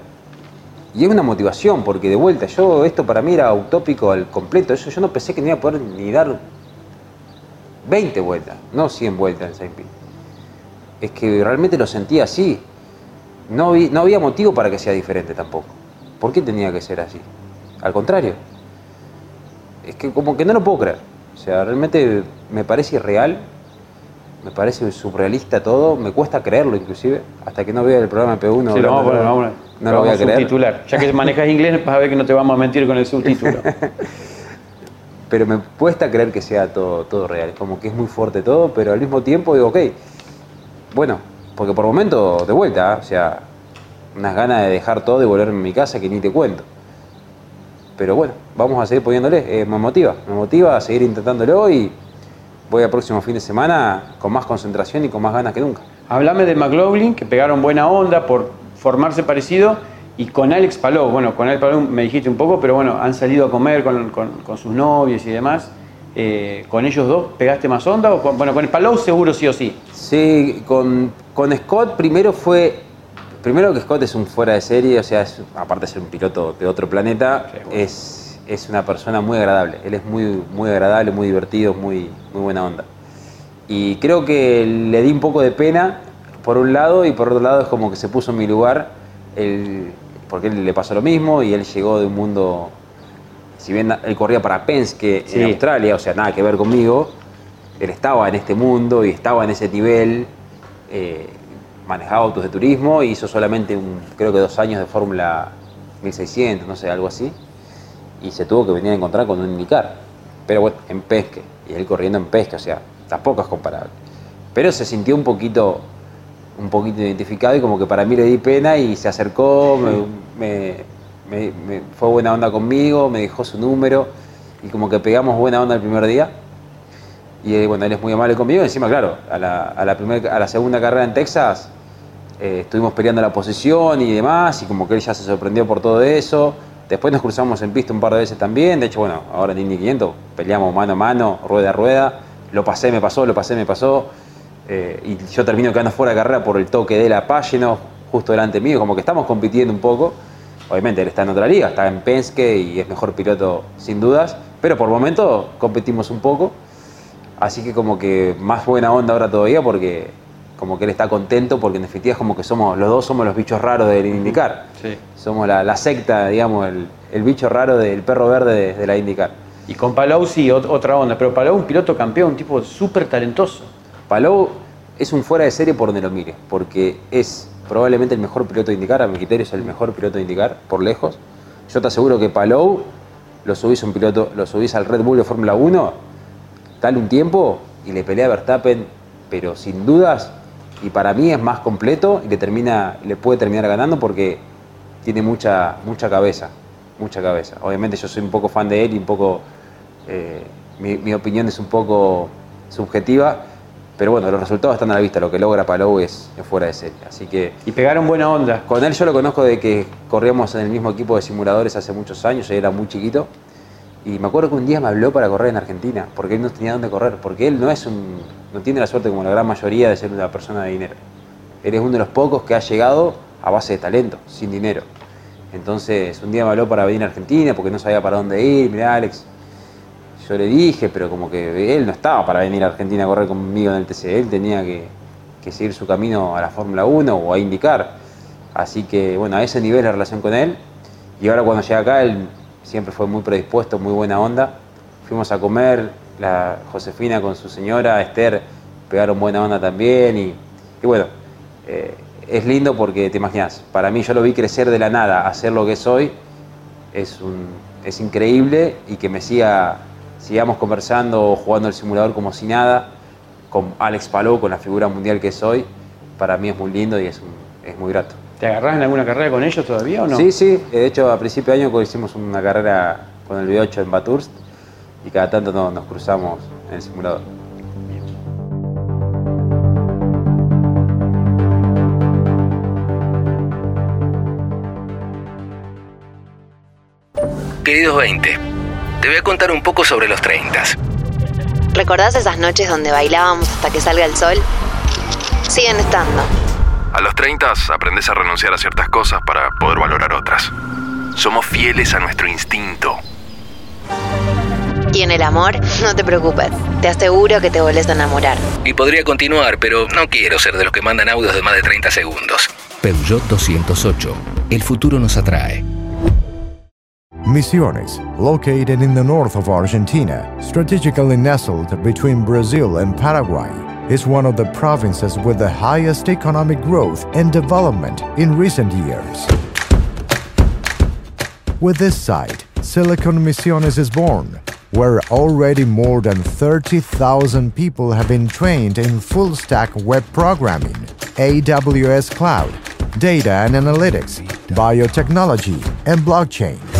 Y es una motivación, porque de vuelta, yo, esto para mí era utópico al completo. Eso yo no pensé que no iba a poder ni dar 20 vueltas, no 100 vueltas en Saint Pete. Es que realmente lo sentía así. No, no había motivo para que sea diferente tampoco. ¿Por qué tenía que ser así? Al contrario. Es que como que no lo puedo creer. O sea, realmente me parece irreal me parece surrealista todo, me cuesta creerlo inclusive, hasta que no vea el programa de P1. Sí, lo vamos a poner, no, vamos a- no lo voy a creer. subtitular. Ya que manejas inglés, vas a ver que no te vamos a mentir con el subtítulo. Pero me cuesta creer que sea todo, todo real, como que es muy fuerte todo, pero al mismo tiempo digo, ok, bueno, porque por momento de vuelta, ¿eh? o sea, unas ganas de dejar todo y volverme a mi casa que ni te cuento. Pero bueno, vamos a seguir poniéndole, eh, me motiva, me motiva a seguir intentándolo y voy al próximo fin de semana con más concentración y con más ganas que nunca. Hablame de McLaughlin, que pegaron buena onda por formarse parecido, y con Alex Palou. Bueno, con Alex Palou me dijiste un poco, pero bueno, han salido a comer con, con- con sus novios y demás. Eh, ¿Con ellos dos pegaste más onda? O con- bueno, con el Palou seguro sí o sí. Sí, con, con Scott primero fue. Primero que Scott es un fuera de serie, o sea, es- aparte de ser un piloto de otro planeta, es, es una persona muy agradable. Él es muy, muy agradable, muy divertido, muy, muy buena onda. Y creo que le di un poco de pena, por un lado, y por otro lado es como que se puso en mi lugar, él- porque él le pasó lo mismo y él llegó de un mundo. Si bien él corría para Penske Sí. en Australia, o sea, nada que ver conmigo, él estaba en este mundo y estaba en ese nivel, eh, manejaba autos de turismo, hizo solamente, un, creo que dos años de Fórmula 1600, no sé, algo así, y se tuvo que venir a encontrar con un IndyCar. Pero bueno, en pesque, y él corriendo en pesque, o sea, tampoco es comparable. Pero se sintió un poquito, un poquito identificado y como que para mí le di pena y se acercó, me, me- me- me- fue buena onda conmigo, me dejó su número y como que pegamos buena onda el primer día. Y eh, bueno, él es muy amable conmigo. Encima, claro, a la, a la, primer- a la segunda carrera en Texas eh, estuvimos peleando la posición y demás, y como que él ya se sorprendió por todo eso. Después nos cruzamos en pista un par de veces también. De hecho, bueno, ahora en Indy 500 peleamos mano a mano, rueda a rueda. Lo pasé, me pasó, lo pasé, me pasó. Eh, y yo termino quedando fuera de carrera por el toque de la Pagino, justo delante mío. Como que estamos compitiendo un poco. Obviamente él está en otra liga, está en Penske y es mejor piloto sin dudas. Pero por momento competimos un poco. Así que como que más buena onda ahora todavía porque como que él está contento porque en definitiva es como que somos, los dos somos los bichos raros del IndyCar. Sí. Somos la, la secta, digamos, el, el bicho raro del perro verde de, de la IndyCar. Y con Palou sí, ot- otra onda. Pero Palou, un piloto campeón, un tipo súper talentoso. Palou es un fuera de serie por donde lo mire, porque es probablemente el mejor piloto de IndyCar, a mi criterio es el mejor piloto de IndyCar, por lejos. Yo te aseguro que Palou lo subís a un piloto, lo subís al Red Bull de Fórmula 1, dale un tiempo y le pelea a Verstappen, pero sin dudas, y para mí es más completo y le termina, le puede terminar ganando porque tiene mucha, mucha cabeza, mucha cabeza. Obviamente yo soy un poco fan de él y un poco, eh, mi, mi opinión es un poco subjetiva, pero bueno, los resultados están a la vista, lo que logra Palou es, es fuera de serie. Así que Y pegaron buena onda. con él yo lo conozco de que corríamos en el mismo equipo de simuladores hace muchos años, yo era muy chiquito. Y me acuerdo que un día me habló para correr en Argentina, porque él no tenía dónde correr, porque él no es un, no tiene la suerte como la gran mayoría de ser una persona de dinero. Él es uno de los pocos que ha llegado a base de talento, sin dinero. Entonces un día me habló para venir a Argentina porque no sabía para dónde ir, mirá Alex, yo le dije, pero como que él no estaba para venir a Argentina a correr conmigo en el TC, él tenía que, que seguir su camino a la Fórmula 1 o a indicar. Así que bueno, a ese nivel la relación con él. Y ahora cuando llegué acá, él siempre fue muy predispuesto, muy buena onda. Fuimos a comer, la Josefina con su señora, Esther, pegaron buena onda también. Y, bueno, eh, es lindo porque te imaginas, para mí yo lo vi crecer de la nada a ser lo que soy, es, un, es increíble y que me siga sigamos conversando o jugando el simulador como si nada, con Alex Palou, con la figura mundial que soy, para mí es muy lindo y es, es muy grato. ¿Te agarrás en alguna carrera con ellos todavía o no? Sí, sí, de hecho a principio de año hicimos una carrera con el V8 en Bathurst y cada tanto no- nos cruzamos en el simulador. Queridos 20, te voy a contar un poco sobre los 30. ¿Recordás esas noches donde bailábamos hasta que salga el sol? Siguen estando. A los 30 aprendes a renunciar a ciertas cosas para poder valorar otras. Somos fieles a nuestro instinto. Y en el amor, no te preocupes. Te aseguro que te volvés a enamorar. Y podría continuar, pero no quiero ser de los que mandan audios de más de 30 segundos. Peugeot 208. El futuro nos atrae. Misiones, located in the north of Argentina, strategically nestled between Brazil and Paraguay, is one of the provinces with the highest economic growth and development in recent years. With this site, Silicon Misiones is born, where already more than 30,000 people have been trained in full stack web programming, AWS Cloud, data and analytics, biotechnology, and blockchain.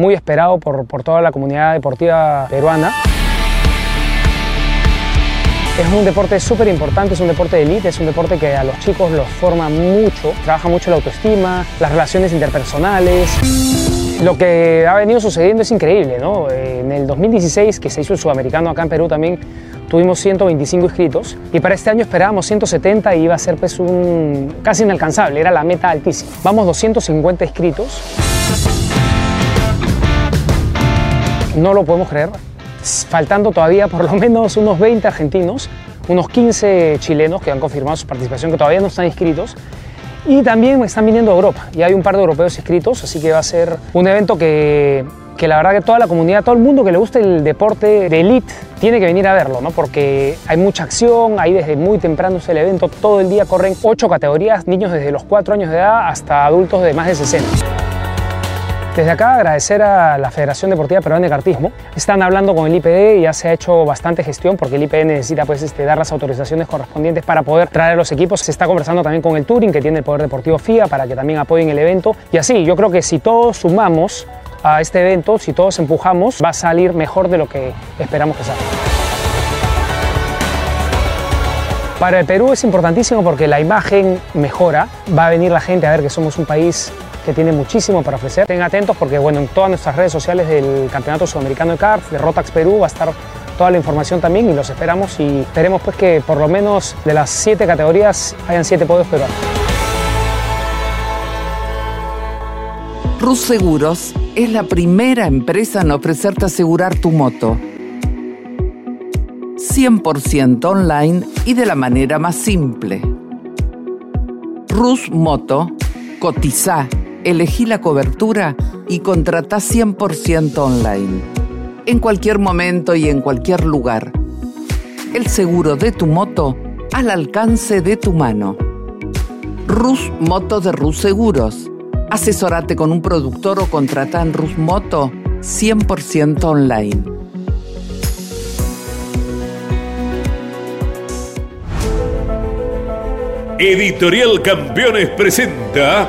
muy esperado por, por toda la comunidad deportiva peruana. Es un deporte súper importante, es un deporte de élite, es un deporte que a los chicos los forma mucho, trabaja mucho la autoestima, las relaciones interpersonales. Lo que ha venido sucediendo es increíble, ¿no? En el 2016, que se hizo el sudamericano acá en Perú también, tuvimos 125 inscritos y para este año esperábamos 170 y iba a ser pues un casi inalcanzable, era la meta altísima. Vamos 250 inscritos. No lo podemos creer. Faltando todavía por lo menos unos 20 argentinos, unos 15 chilenos que han confirmado su participación, que todavía no están inscritos. Y también están viniendo a Europa. Y hay un par de europeos inscritos, así que va a ser un evento que, que la verdad que toda la comunidad, todo el mundo que le guste el deporte de elite, tiene que venir a verlo, ¿no? Porque hay mucha acción, ahí desde muy temprano es el evento, todo el día corren ocho categorías, niños desde los 4 años de edad hasta adultos de más de 60. Desde acá agradecer a la Federación Deportiva Peruana de Kartismo. Están hablando con el IPD y ya se ha hecho bastante gestión porque el IPD necesita pues, este, dar las autorizaciones correspondientes para poder traer a los equipos. Se está conversando también con el Touring que tiene el Poder Deportivo FIA para que también apoyen el evento. Y así, yo creo que si todos sumamos a este evento, si todos empujamos, va a salir mejor de lo que esperamos que salga. Para el Perú es importantísimo porque la imagen mejora, va a venir la gente a ver que somos un país que tiene muchísimo para ofrecer. Estén atentos porque bueno, en todas nuestras redes sociales del Campeonato Sudamericano de Karts, de Rotax Perú, va a estar toda la información también y los esperamos y esperemos pues que por lo menos de las siete categorías hayan siete podios peruanos. Rus Seguros es la primera empresa en ofrecerte asegurar tu moto. 100% online y de la manera más simple. Rus Moto, cotiza, elegí la cobertura y contrata 100% online. En cualquier momento y en cualquier lugar. El seguro de tu moto al alcance de tu mano. Rus Moto de Rus Seguros. Asesórate con un productor o contrata en Rus Moto 100% online. Editorial Campeones presenta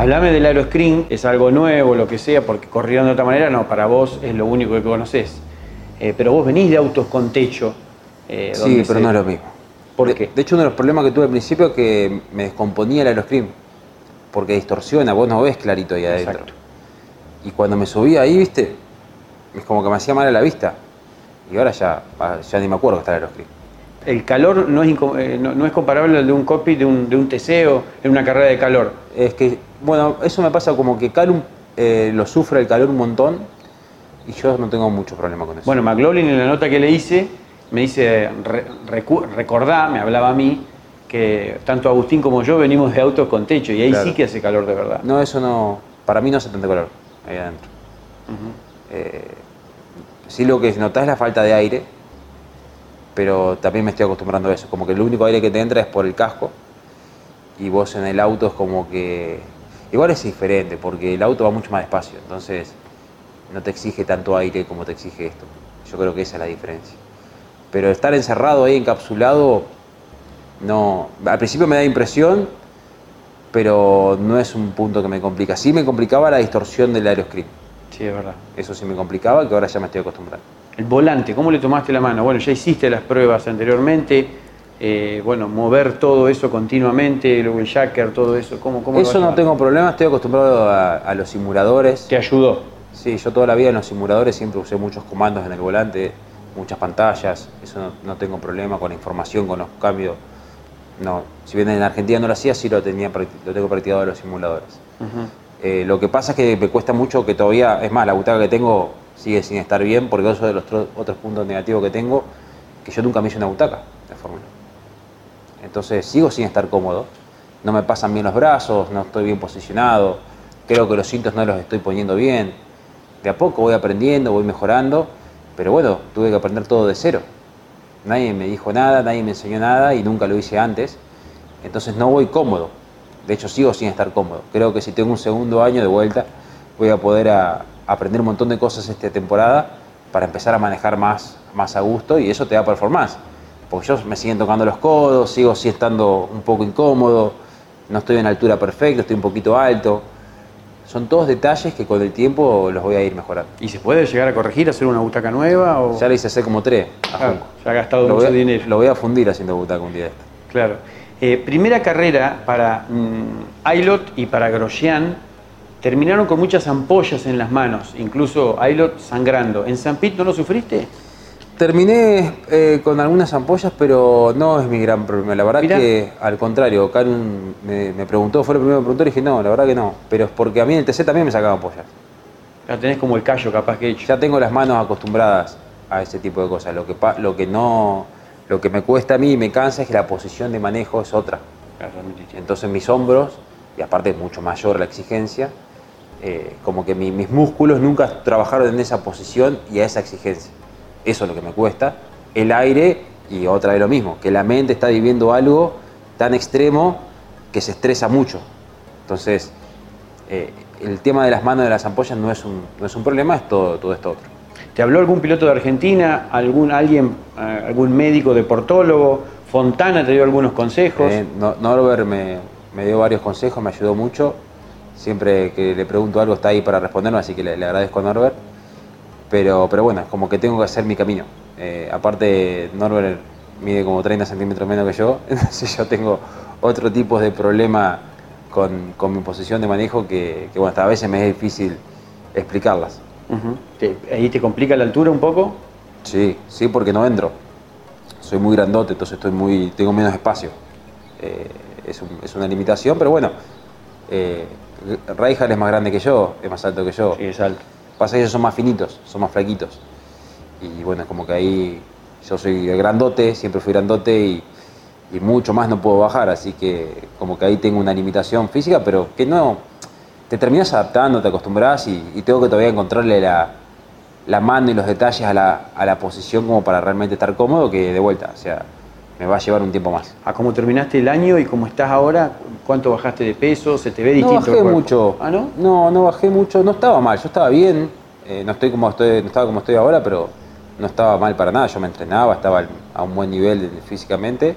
Hablame del aeroscreen, es algo nuevo, lo que sea, porque corrieron de otra manera, no, para vos es lo único que conoces. Eh, pero vos venís de autos con techo. eh, Sí, pero se- no es lo mismo. ¿Por de, qué? de hecho, uno de los problemas que tuve al principio es que me descomponía el aeroscreen. Porque distorsiona, vos no ves clarito ahí adentro. Exacto. Y cuando me subía ahí, viste, es como que me hacía mal a la vista. Y ahora ya, ah, ya ni me acuerdo que está el aeroscreen. El calor no es, eh, no, no es comparable al de un cockpit de un, de un TC o en una carrera de calor. Es que, bueno, eso me pasa como que Calum eh, lo sufre el calor un montón y yo no tengo mucho problema con eso. Bueno, McLaughlin en la nota que le hice me dice, re- recu- recordá, me hablaba a mí, que tanto Agustín como yo venimos de autos con techo y ahí Claro. sí que hace calor de verdad. No, eso no, para mí no hace tanto calor ahí adentro. Ujú. Eh, sí lo que notás es la falta de aire, pero también me estoy acostumbrando a eso. Como que el único aire que te entra es por el casco y vos en el auto es como que... Igual es diferente porque el auto va mucho más despacio, entonces no te exige tanto aire como te exige esto. Yo creo que esa es la diferencia. Pero estar encerrado ahí, encapsulado, no... Al principio me da impresión, pero no es un punto que me complica. Sí me complicaba la distorsión del aeroscreen. Sí, es verdad. Eso sí me complicaba, que ahora ya me estoy acostumbrando. El volante, ¿cómo le tomaste la mano? Bueno, ya hiciste las pruebas anteriormente, eh, bueno, mover todo eso continuamente, luego el jacker, todo eso, ¿cómo, cómo Eso no tengo problema, estoy acostumbrado a, a los simuladores. ¿Te ayudó? Sí, yo toda la vida en los simuladores siempre usé muchos comandos en el volante, muchas pantallas, eso no, no tengo problema con la información, con los cambios. No, si bien en Argentina no lo hacía, sí lo, tenía, lo tengo practicado en los simuladores. Eh, lo que pasa es que me cuesta mucho que todavía, es más, la butaca que tengo sigue sin estar bien, porque eso de los tro- otros puntos negativos que tengo, que yo nunca me hice una butaca de Fórmula. Entonces sigo sin estar cómodo, no me pasan bien los brazos, no estoy bien posicionado, creo que los cintos no los estoy poniendo bien. De a poco voy aprendiendo, voy mejorando, pero bueno, tuve que aprender todo de cero. Nadie me dijo nada, nadie me enseñó nada y nunca lo hice antes. Entonces no voy cómodo. De hecho, sigo sin estar cómodo. Creo que si tengo un segundo año de vuelta, voy a poder aprender un montón de cosas esta temporada para empezar a manejar más, más a gusto y eso te da performance. Porque yo me siguen tocando los codos, sigo sí estando un poco incómodo, no estoy en altura perfecta, estoy un poquito alto. Son todos detalles que con el tiempo los voy a ir mejorando. ¿Y se puede llegar a corregir, hacer una butaca nueva? O... Ya le hice hacer como tres. a ya ha gastado lo mucho a, dinero. Lo voy a fundir haciendo butaca un día de esto. Claro. Eh, primera carrera para mm, Ailot y para Grosjean terminaron con muchas ampollas en las manos, incluso Ailot sangrando. ¿En San Pete no lo sufriste? Terminé eh, con algunas ampollas, pero no es mi gran problema. La verdad Mirá. que, al contrario, Karun me, me preguntó, fue lo primero que me preguntó, y dije, no, la verdad que no. Pero es porque a mí en el TC también me sacaban ampollas. Ya tenés como el callo capaz que hecho. Ya tengo las manos acostumbradas a ese tipo de cosas. Lo que, lo que no, lo que me cuesta a mí y me cansa es que la posición de manejo es otra. Entonces mis hombros, y aparte es mucho mayor la exigencia, eh, como que mi- mis músculos nunca trabajaron en esa posición y a esa exigencia. Eso es lo que me cuesta. El aire y otra vez lo mismo, que la mente está viviendo algo tan extremo que se estresa mucho. Entonces, eh, el tema de las manos de las ampollas no es un, no es un problema, es todo, todo esto otro. ¿Te habló algún piloto de Argentina, algún alguien, eh, algún médico deportólogo? Fontana te dio algunos consejos. Eh, no- Norbert me, me dio varios consejos, me ayudó mucho. Siempre que le pregunto algo está ahí para responderme, así que le, le agradezco a Norbert. Pero, pero bueno, es como que tengo que hacer mi camino. Eh, aparte, Norbert mide como 30 centímetros menos que yo, entonces yo tengo otro tipo de problema con, con mi posición de manejo que, que, bueno, hasta a veces me es difícil explicarlas. Te- ¿Ahí te complica la altura un poco? Sí, sí, porque no entro. Soy muy grandote, entonces estoy muy, tengo menos espacio. Eh, es, un- es una limitación, pero bueno. Eh, es más grande que yo, es más alto que yo. Sí, es alto. Pasa que ellos son más finitos, son más flaquitos. Y bueno, es como que ahí yo soy grandote, siempre fui grandote y, y mucho más no puedo bajar, así que como que ahí tengo una limitación física, pero que no, te terminas adaptando, te acostumbras y, y tengo que todavía encontrarle la, la mano y los detalles a la, a la posición como para realmente estar cómodo, que de vuelta, o sea, me va a llevar un tiempo más. ¿A cómo terminaste el año y cómo estás ahora? ¿Cuánto bajaste de peso? ¿Se te ve No distinto? el bajé mucho. ¿Ah, no? No, no bajé mucho. No estaba mal. Yo estaba bien. eh, no estoy como estoy, no estaba como estoy ahora, pero no estaba mal para nada. Yo me entrenaba, estaba a un buen nivel físicamente.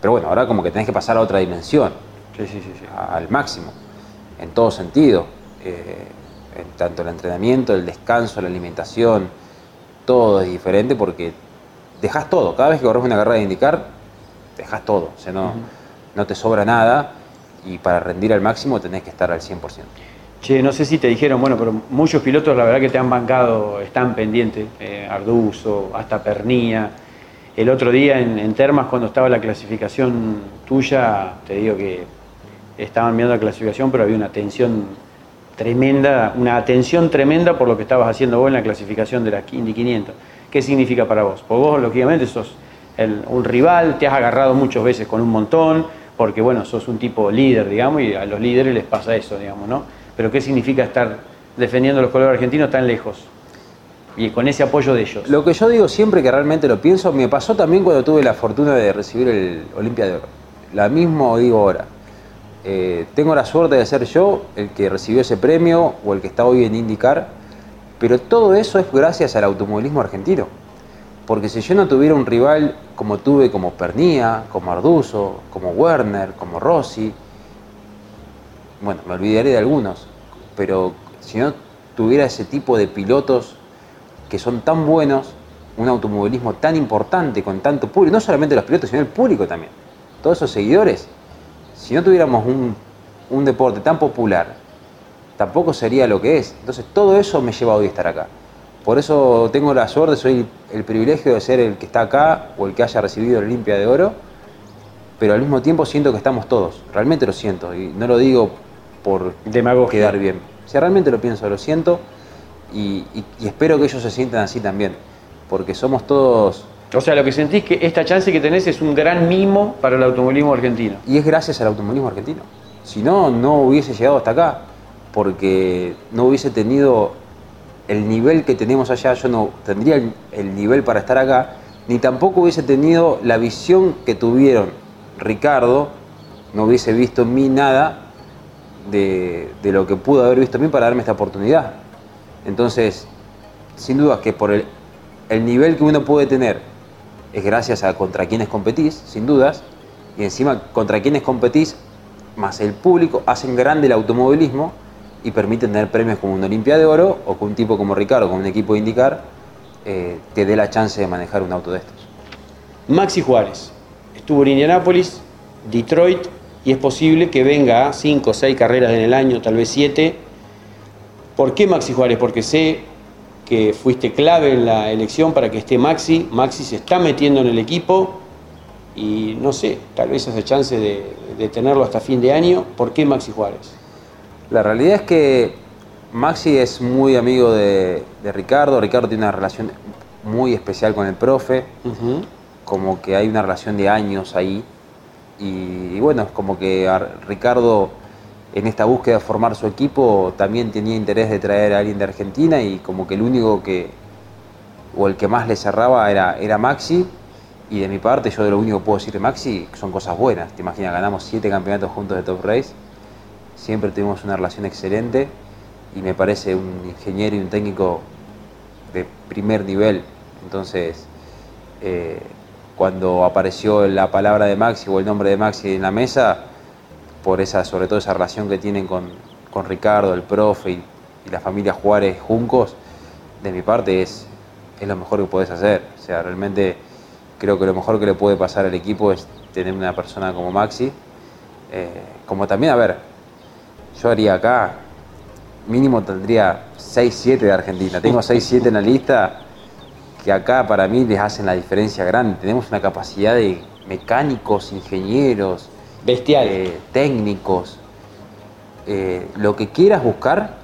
Pero bueno, ahora como que tenés que pasar a otra dimensión. Sí, sí, sí. sí. Al máximo. En todo sentido. Eh, en tanto el entrenamiento, el descanso, la alimentación. Todo es diferente porque dejas todo. Cada vez que corres una carrera de indicar, dejas todo. O sea, no, no te sobra nada. Y para rendir al máximo tenés que estar al 100%. Che, no sé si te dijeron, bueno, pero muchos pilotos la verdad que te han bancado, están pendientes, eh, Arduzo, hasta Pernía. El otro día en, en Termas, cuando estaba la clasificación tuya, te digo que estaban viendo la clasificación, pero había una tensión tremenda, una atención tremenda por lo que estabas haciendo vos en la clasificación de la Indy 500. ¿Qué significa para vos? Porque vos, lógicamente, sos un rival, te has agarrado muchas veces con un montón, porque, bueno, sos un tipo líder, digamos, y a los líderes les pasa eso, digamos, ¿no? Pero ¿qué significa estar defendiendo los colores argentinos tan lejos? Y con ese apoyo de ellos. Lo que yo digo siempre que realmente lo pienso, me pasó también cuando tuve la fortuna de recibir el Olimpia de Oro. La mismo digo ahora. Eh, tengo la suerte de ser yo el que recibió ese premio o el que está hoy en IndyCar, pero todo eso es gracias al automovilismo argentino. Porque si yo no tuviera un rival como tuve como Pernía, como Arduzo, como Werner, como Rossi, bueno, me olvidaré de algunos, pero si no tuviera ese tipo de pilotos que son tan buenos, un automovilismo tan importante con tanto público, no solamente los pilotos, sino el público también, todos esos seguidores, si no tuviéramos un, un deporte tan popular, tampoco sería lo que es. Entonces todo eso me lleva hoy a estar acá. Por eso tengo la suerte, soy el privilegio de ser el que está acá o el que haya recibido el Olimpia de Oro, pero al mismo tiempo siento que estamos todos, realmente lo siento, y no lo digo por quedar bien. Si realmente lo pienso, lo siento, y, y- y espero que ellos se sientan así también, porque somos todos... O sea, lo que sentís que esta chance que tenés es un gran mimo para el automovilismo argentino. Y es gracias al automovilismo argentino. Si no, no hubiese llegado hasta acá, porque no hubiese tenido el nivel que tenemos allá, yo no tendría el, el nivel para estar acá, ni tampoco hubiese tenido la visión que tuvieron Ricardo, no hubiese visto en mí nada de, de lo que pudo haber visto en mí para darme esta oportunidad. Entonces, sin duda que por el, el nivel que uno puede tener es gracias a contra quienes competís, sin dudas, y encima contra quienes competís, más el público, hacen grande el automovilismo y permiten tener premios como una Olimpia de Oro o que un tipo como Ricardo, con un equipo de indicar, eh, te dé la chance de manejar un auto de estos. Maxi Juárez estuvo en Indianápolis, Detroit, y es posible que venga a 5 o 6 carreras en el año, tal vez 7. ¿Por qué Maxi Juárez? Porque sé que fuiste clave en la elección para que esté Maxi. Maxi se está metiendo en el equipo y no sé, tal vez hace chance de tenerlo hasta fin de año. ¿Por qué Maxi Juárez? La realidad es que Maxi es muy amigo de, de Ricardo, Ricardo tiene una relación muy especial con el profe, como que hay una relación de años ahí. Y, y bueno, es como que a Ricardo en esta búsqueda de formar su equipo también tenía interés de traer a alguien de Argentina y como que el único que, o el que más le cerraba era, era Maxi. Y de mi parte, yo de lo único que puedo decir de Maxi son cosas buenas. Te imaginas, ganamos siete campeonatos juntos de Top Race. Siempre tuvimos una relación excelente y me parece un ingeniero y un técnico de primer nivel. Entonces, eh, cuando apareció la palabra de Maxi o el nombre de Maxi en la mesa, por esa, sobre todo esa relación que tienen con, con Ricardo, el profe y, la familia Juárez Juncos, de mi parte es, es lo mejor que puedes hacer. O sea, realmente creo que lo mejor que le puede pasar al equipo es tener una persona como Maxi. Eh, como también, a ver, yo haría acá, mínimo tendría 6-7 de Argentina. Tengo 6-7 en la lista que acá para mí les hacen la diferencia grande. Tenemos una capacidad de mecánicos, ingenieros, Bestial. eh, técnicos. Eh, lo que quieras buscar,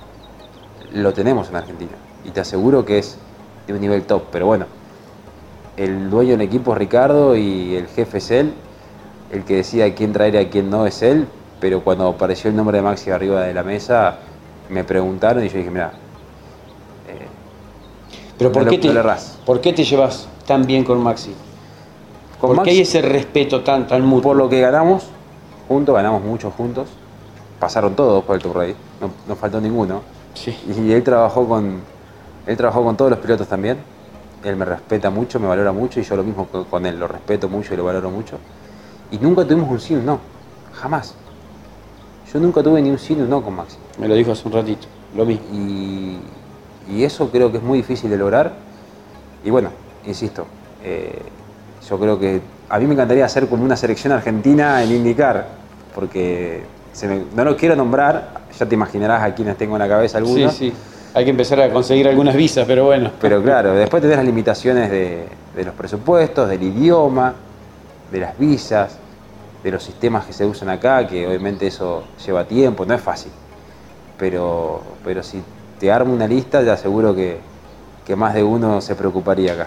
lo tenemos en Argentina. Y te aseguro que es de un nivel top. Pero bueno, el dueño del equipo es Ricardo y el jefe es él. El que decida quién traer y a quién no es él. Pero cuando apareció el nombre de Maxi arriba de la mesa, me preguntaron y yo dije, mira, Pero ¿por, No qué te, no. ¿por qué te llevas tan bien con Maxi? Con ¿Por qué hay ese respeto tan, tan mutuo? por lo que ganamos juntos, ganamos mucho juntos. Pasaron todos por el Tour Rey, no, no faltó ninguno. Y él trabajó con él trabajó con todos los pilotos también. Él me respeta mucho, me valora mucho y yo lo mismo co- con él, lo respeto mucho y lo valoro mucho. Y nunca tuvimos un sí no, jamás. Yo nunca tuve ni un sí ni un no con Maxi. Me lo dijo hace un ratito, lo mismo. Y, y eso creo que es muy difícil de lograr. Y bueno, insisto, eh, yo creo que a mí me encantaría hacer como una selección argentina en IndyCar, porque se me- no lo quiero nombrar, ya te imaginarás a quienes tengo en la cabeza algunos. Sí, sí. Hay que empezar a conseguir algunas visas, pero bueno. Pero claro, después tenés las limitaciones de, de los presupuestos, del idioma, de las visas, de los sistemas que se usan acá, que obviamente eso lleva tiempo, no es fácil. Pero, pero si te armo una lista, te aseguro que, que más de uno se preocuparía acá.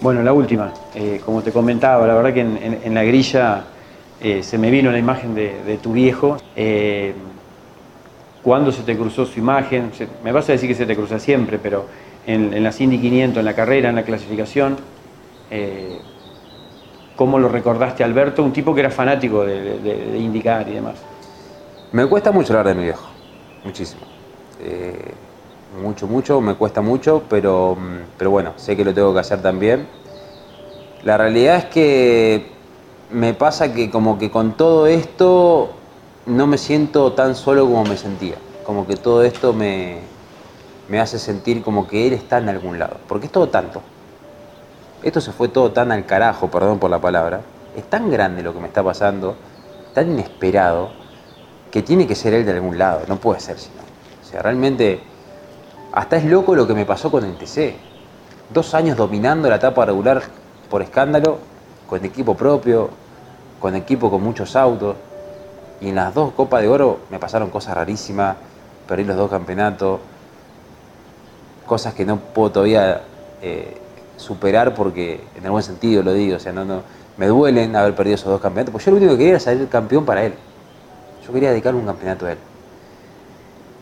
Bueno, la última. Eh, como te comentaba, la verdad que en la grilla eh, se me vino la imagen de, tu viejo. Eh, ¿Cuándo se te cruzó su imagen? Me vas a decir que se te cruza siempre, pero en, en las Indy 500, en la carrera, en la clasificación, eh, ¿cómo lo recordaste a Alberto? Un tipo que era fanático de, de, de IndyCar y demás. Me cuesta mucho hablar de mi viejo, muchísimo. Eh, mucho, mucho, me cuesta mucho, pero, pero bueno, sé que lo tengo que hacer también. La realidad es que me pasa que como que con todo esto no me siento tan solo como me sentía. Como que todo esto me, me hace sentir como que él está en algún lado. Porque es todo tanto. Esto se fue todo tan al carajo, perdón por la palabra. Es tan grande lo que me está pasando, tan inesperado, que tiene que ser él de algún lado. No puede ser sino. O sea, realmente, hasta es loco lo que me pasó con el TC. Dos años dominando la etapa regular por escándalo, con equipo propio, con equipo con muchos autos. Y en las dos Copas de Oro me pasaron cosas rarísimas. Perdí los dos campeonatos. Cosas que no puedo todavía eh, superar porque, en el buen sentido lo digo, o sea, no, no, me duelen haber perdido esos dos campeonatos. Porque yo lo único que quería era salir campeón para él. Yo quería dedicarle un campeonato a él.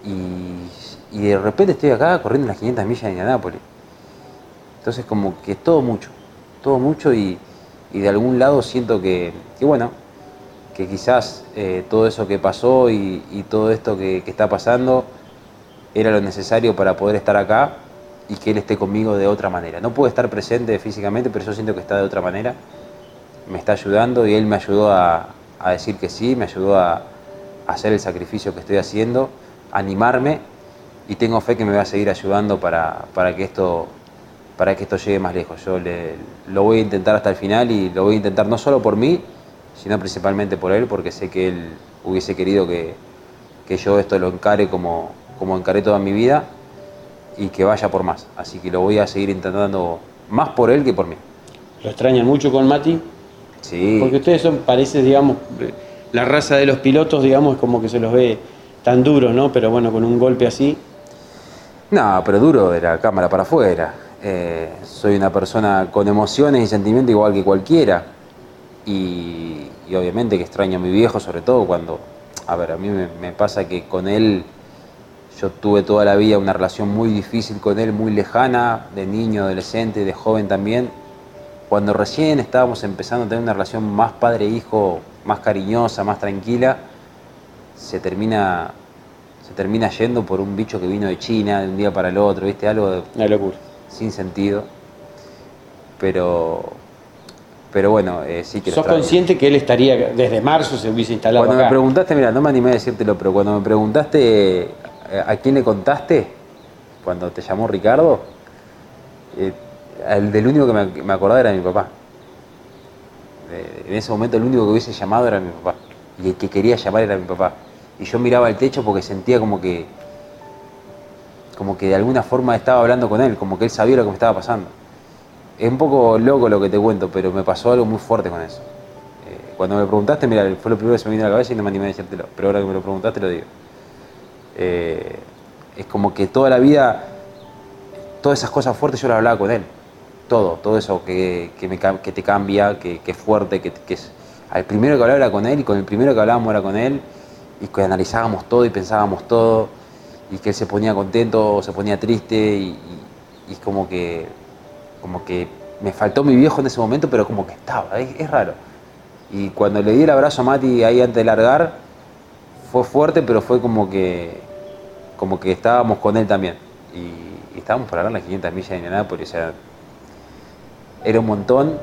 Y, y de repente estoy acá corriendo las 500 millas de Indianápolis. Entonces como que todo mucho, todo mucho y, y de algún lado siento que, bueno, que quizás eh, todo eso que pasó y, todo esto que, está pasando era lo necesario para poder estar acá y que él esté conmigo de otra manera. No puede estar presente físicamente, pero yo siento que está de otra manera. Me está ayudando y él me ayudó a, decir que sí, me ayudó a, a hacer el sacrificio que estoy haciendo, a animarme y tengo fe que me va a seguir ayudando para, para que esto para que esto llegue más lejos. Yo le- lo voy a intentar hasta el final y lo voy a intentar no solo por mí, sino principalmente por él, porque sé que él hubiese querido que, que yo esto lo encare como, como encaré toda mi vida y que vaya por más. Así que lo voy a seguir intentando más por él que por mí. ¿Lo extrañan mucho con Mati? Sí. Porque ustedes son, parece, digamos, la raza de los pilotos, digamos, como que se los ve tan duros, ¿no? Pero bueno, con un golpe así. No, pero duro de la cámara para afuera. Eh, soy una persona con emociones y sentimientos igual que cualquiera. Y, obviamente que extraño a mi viejo, sobre todo cuando, a ver, a mí me, me pasa que con él, yo tuve toda la vida una relación muy difícil con él, muy lejana, de niño, adolescente, de joven también. Cuando recién estábamos empezando a tener una relación más padre-hijo, más cariñosa, más tranquila, se termina se termina yendo por un bicho que vino de China de un día para el otro, ¿viste? Algo de, Una locura. Sin sentido. pero, pero bueno, eh, sí que ¿Sos consciente que él estaría, desde marzo se hubiese instalado Cuando me preguntaste, mira, no me animé a decírtelo, pero cuando me preguntaste eh, a quién le contaste, cuando te llamó Ricardo, eh, el del único que me, me acordaba era mi papá. Eh, en ese momento el único que hubiese llamado era mi papá. Y el que quería llamar era mi papá. Y yo miraba el techo porque sentía como que, como que de alguna forma estaba hablando con él, como que él sabía lo que me estaba pasando. Es un poco loco lo que te cuento, pero me pasó algo muy fuerte con eso. Eh, cuando me preguntaste, mira, fue lo primero que se me vino a la cabeza y no me animé a decírtelo. Pero ahora que me lo preguntaste, lo digo. Eh, es como que toda la vida, todas esas cosas fuertes yo las hablaba con él. Todo, todo eso que, que, me te cambia, que, que es fuerte, que, que es... Al primero que hablaba era con él y con el primero que hablábamos era con él y que analizábamos todo y pensábamos todo y que él se ponía contento o se ponía triste y, y- y es como que, como que me faltó mi viejo en ese momento, pero como que estaba, es, es raro. Y cuando le di el abrazo a Mati ahí antes de largar, fue fuerte, pero fue como que, como que estábamos con él también. Y, y estábamos para largar las 500 millas de Indianápolis, o sea, era un montón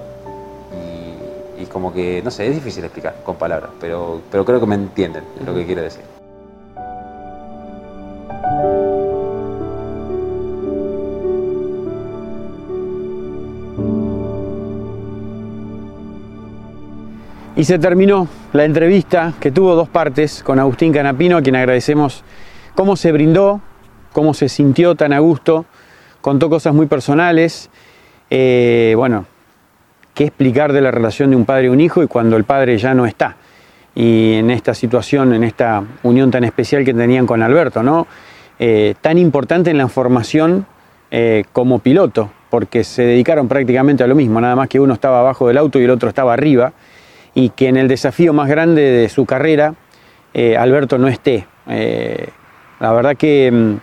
y, y como que, no sé, es difícil explicar con palabras, pero, pero creo que me entienden lo que quiero decir. Y se terminó la entrevista que tuvo dos partes con Agustín Canapino, a quien agradecemos cómo se brindó, cómo se sintió tan a gusto, contó cosas muy personales. Eh, bueno, qué explicar de la relación de un padre y un hijo y cuando el padre ya no está. Y en esta situación, en esta unión tan especial que tenían con Alberto, ¿no? Eh, tan importante en la formación eh, como piloto, porque se dedicaron prácticamente a lo mismo, nada más que uno estaba abajo del auto y el otro estaba arriba, y que en el desafío más grande de su carrera, eh, Alberto no esté. La verdad que mm,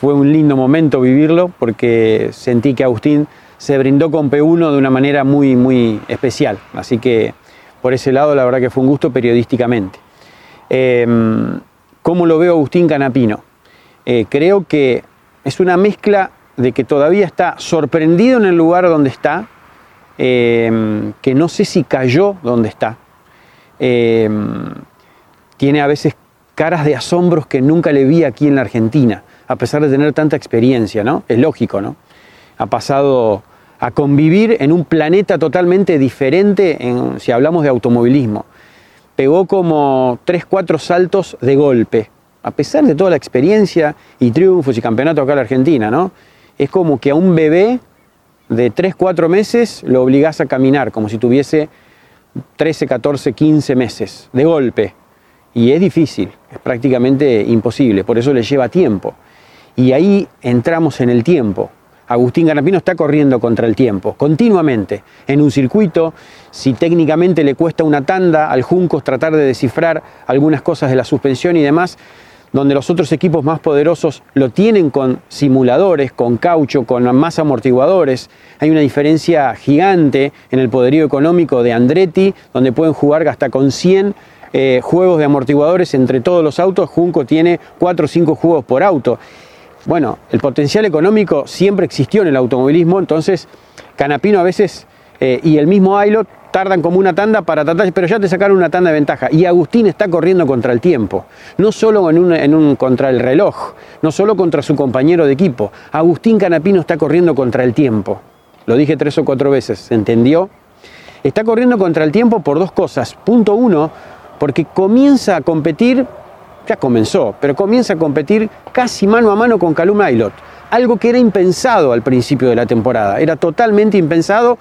fue un lindo momento vivirlo, porque sentí que Agustín se brindó con P1 de una manera muy, muy especial. Así que por ese lado, la verdad que fue un gusto periodísticamente. Eh, ¿Cómo lo veo Agustín Canapino? Eh, creo que es una mezcla de que todavía está sorprendido en el lugar donde está, eh, que no sé si cayó donde está. Eh, tiene a veces caras de asombros que nunca le vi aquí en la Argentina, a pesar de tener tanta experiencia, ¿no? Es lógico, ¿no? Ha pasado a convivir en un planeta totalmente diferente en- si hablamos de automovilismo. Pegó como 3, 4 saltos de golpe, a pesar de toda la experiencia y triunfos y campeonato acá en la Argentina, ¿no? Es como que a un bebé de 3, 4 meses lo obligás a caminar, como si tuviese 13, 14, 15 meses, de golpe. Y es difícil, es prácticamente imposible, por eso le lleva tiempo. Y ahí entramos en el tiempo. Agustín Garapino está corriendo contra el tiempo, continuamente, en un circuito, si técnicamente le cuesta una tanda al Juncos tratar de descifrar algunas cosas de la suspensión y demás, donde los otros equipos más poderosos lo tienen con simuladores, con caucho, con más amortiguadores. Hay una diferencia gigante en el poderío económico de Andretti, donde pueden jugar hasta con 100 eh, juegos de amortiguadores entre todos los autos. Junco tiene 4 o 5 juegos por auto. Bueno, el potencial económico siempre existió en el automovilismo, entonces Canapino a veces eh, y el mismo Ailo tardan como una tanda para tratar, pero ya te sacaron una tanda de ventaja. Y Agustín está corriendo contra el tiempo, no solo en un, en un- contra el reloj, no solo contra su compañero de equipo. Agustín Canapino está corriendo contra el tiempo. Lo dije tres o cuatro veces, ¿se entendió? Está corriendo contra el tiempo por dos cosas. Punto uno, porque comienza a competir, ya comenzó, pero comienza a competir casi mano a mano con Calum Aylot. Algo que era impensado al principio de la temporada. Era totalmente impensado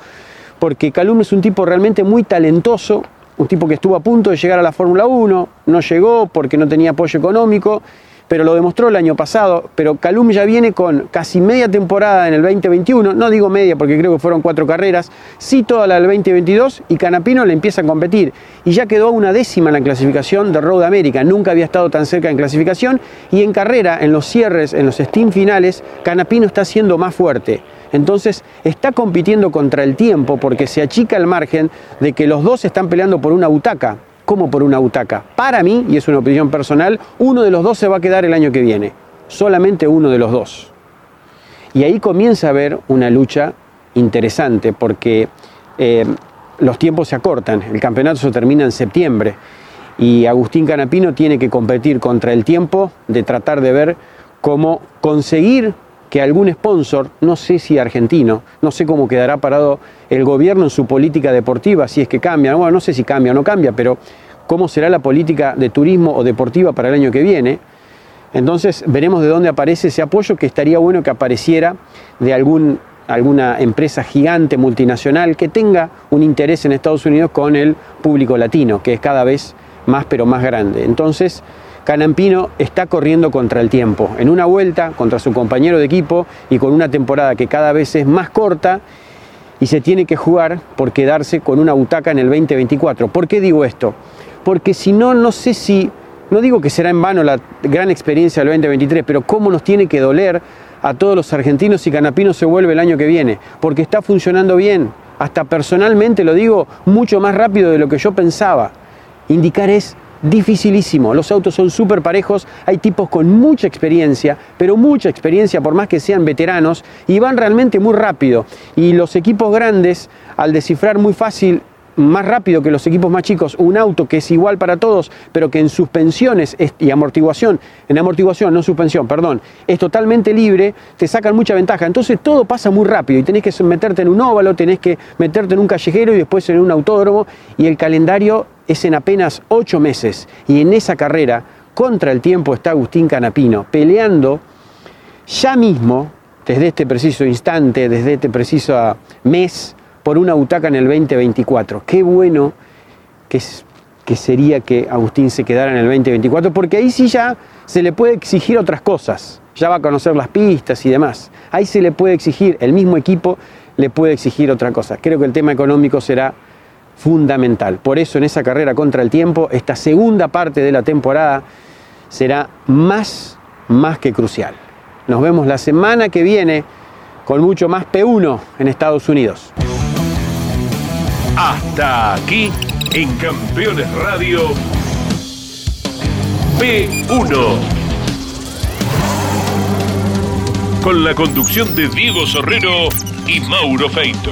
porque Calum es un tipo realmente muy talentoso, un tipo que estuvo a punto de llegar a la Fórmula 1, no llegó porque no tenía apoyo económico, pero lo demostró el año pasado. Pero Calum ya viene con casi media temporada en el 2021, no digo media porque creo que fueron cuatro carreras, sí toda la del 2022 y Canapino le empieza a competir. Y ya quedó a una décima en la clasificación de Road America, nunca había estado tan cerca en clasificación y en carrera, en los cierres, en los steam finales, Canapino está siendo más fuerte. Entonces está compitiendo contra el tiempo porque se achica el margen de que los dos están peleando por una butaca. ¿Cómo por una butaca? Para mí, y es una opinión personal, uno de los dos se va a quedar el año que viene. Solamente uno de los dos. Y ahí comienza a haber una lucha interesante porque eh, los tiempos se acortan, el campeonato se termina en septiembre y Agustín Canapino tiene que competir contra el tiempo de tratar de ver cómo conseguir que algún sponsor, no sé si argentino, no sé cómo quedará parado el gobierno en su política deportiva, si es que cambia, bueno, no sé si cambia o no cambia, pero cómo será la política de turismo o deportiva para el año que viene. Entonces veremos de dónde aparece ese apoyo que estaría bueno que apareciera de algún, alguna empresa gigante multinacional que tenga un interés en Estados Unidos con el público latino, que es cada vez más pero más grande. Entonces, Canampino está corriendo contra el tiempo, en una vuelta contra su compañero de equipo y con una temporada que cada vez es más corta y se tiene que jugar por quedarse con una butaca en el 2024. ¿Por qué digo esto? Porque si no, no sé si, no digo que será en vano la gran experiencia del 2023, pero cómo nos tiene que doler a todos los argentinos si Canapino se vuelve el año que viene, porque está funcionando bien, hasta personalmente lo digo, mucho más rápido de lo que yo pensaba. Indicar es dificilísimo. Los autos son súper parejos, hay tipos con mucha experiencia, pero mucha experiencia por más que sean veteranos, y van realmente muy rápido. Y los equipos grandes, al descifrar muy fácil más rápido que los equipos más chicos un auto que es igual para todos, pero que en suspensiones es- y amortiguación, en amortiguación, no suspensión, perdón, es totalmente libre, te sacan mucha ventaja. Entonces todo pasa muy rápido y tenés que meterte en un óvalo, tenés que meterte en un callejero y después en un autódromo y el calendario es en apenas ocho meses. Y en esa carrera, contra el tiempo, está Agustín Canapino, peleando ya mismo, desde este preciso instante, desde este preciso mes, por una butaca en el 2024. Qué bueno que, que sería que Agustín se quedara en el 2024, porque ahí sí ya se le puede exigir otras cosas. Ya va a conocer las pistas y demás. Ahí se le puede exigir, el mismo equipo le puede exigir otra cosa. Creo que el tema económico será fundamental. Por eso en esa carrera contra el tiempo, esta segunda parte de la temporada será más, más que crucial. Nos vemos la semana que viene con mucho más P1 en Estados Unidos. Hasta aquí en Campeones Radio P1. Con la conducción de Diego Sorrero y Mauro Feito.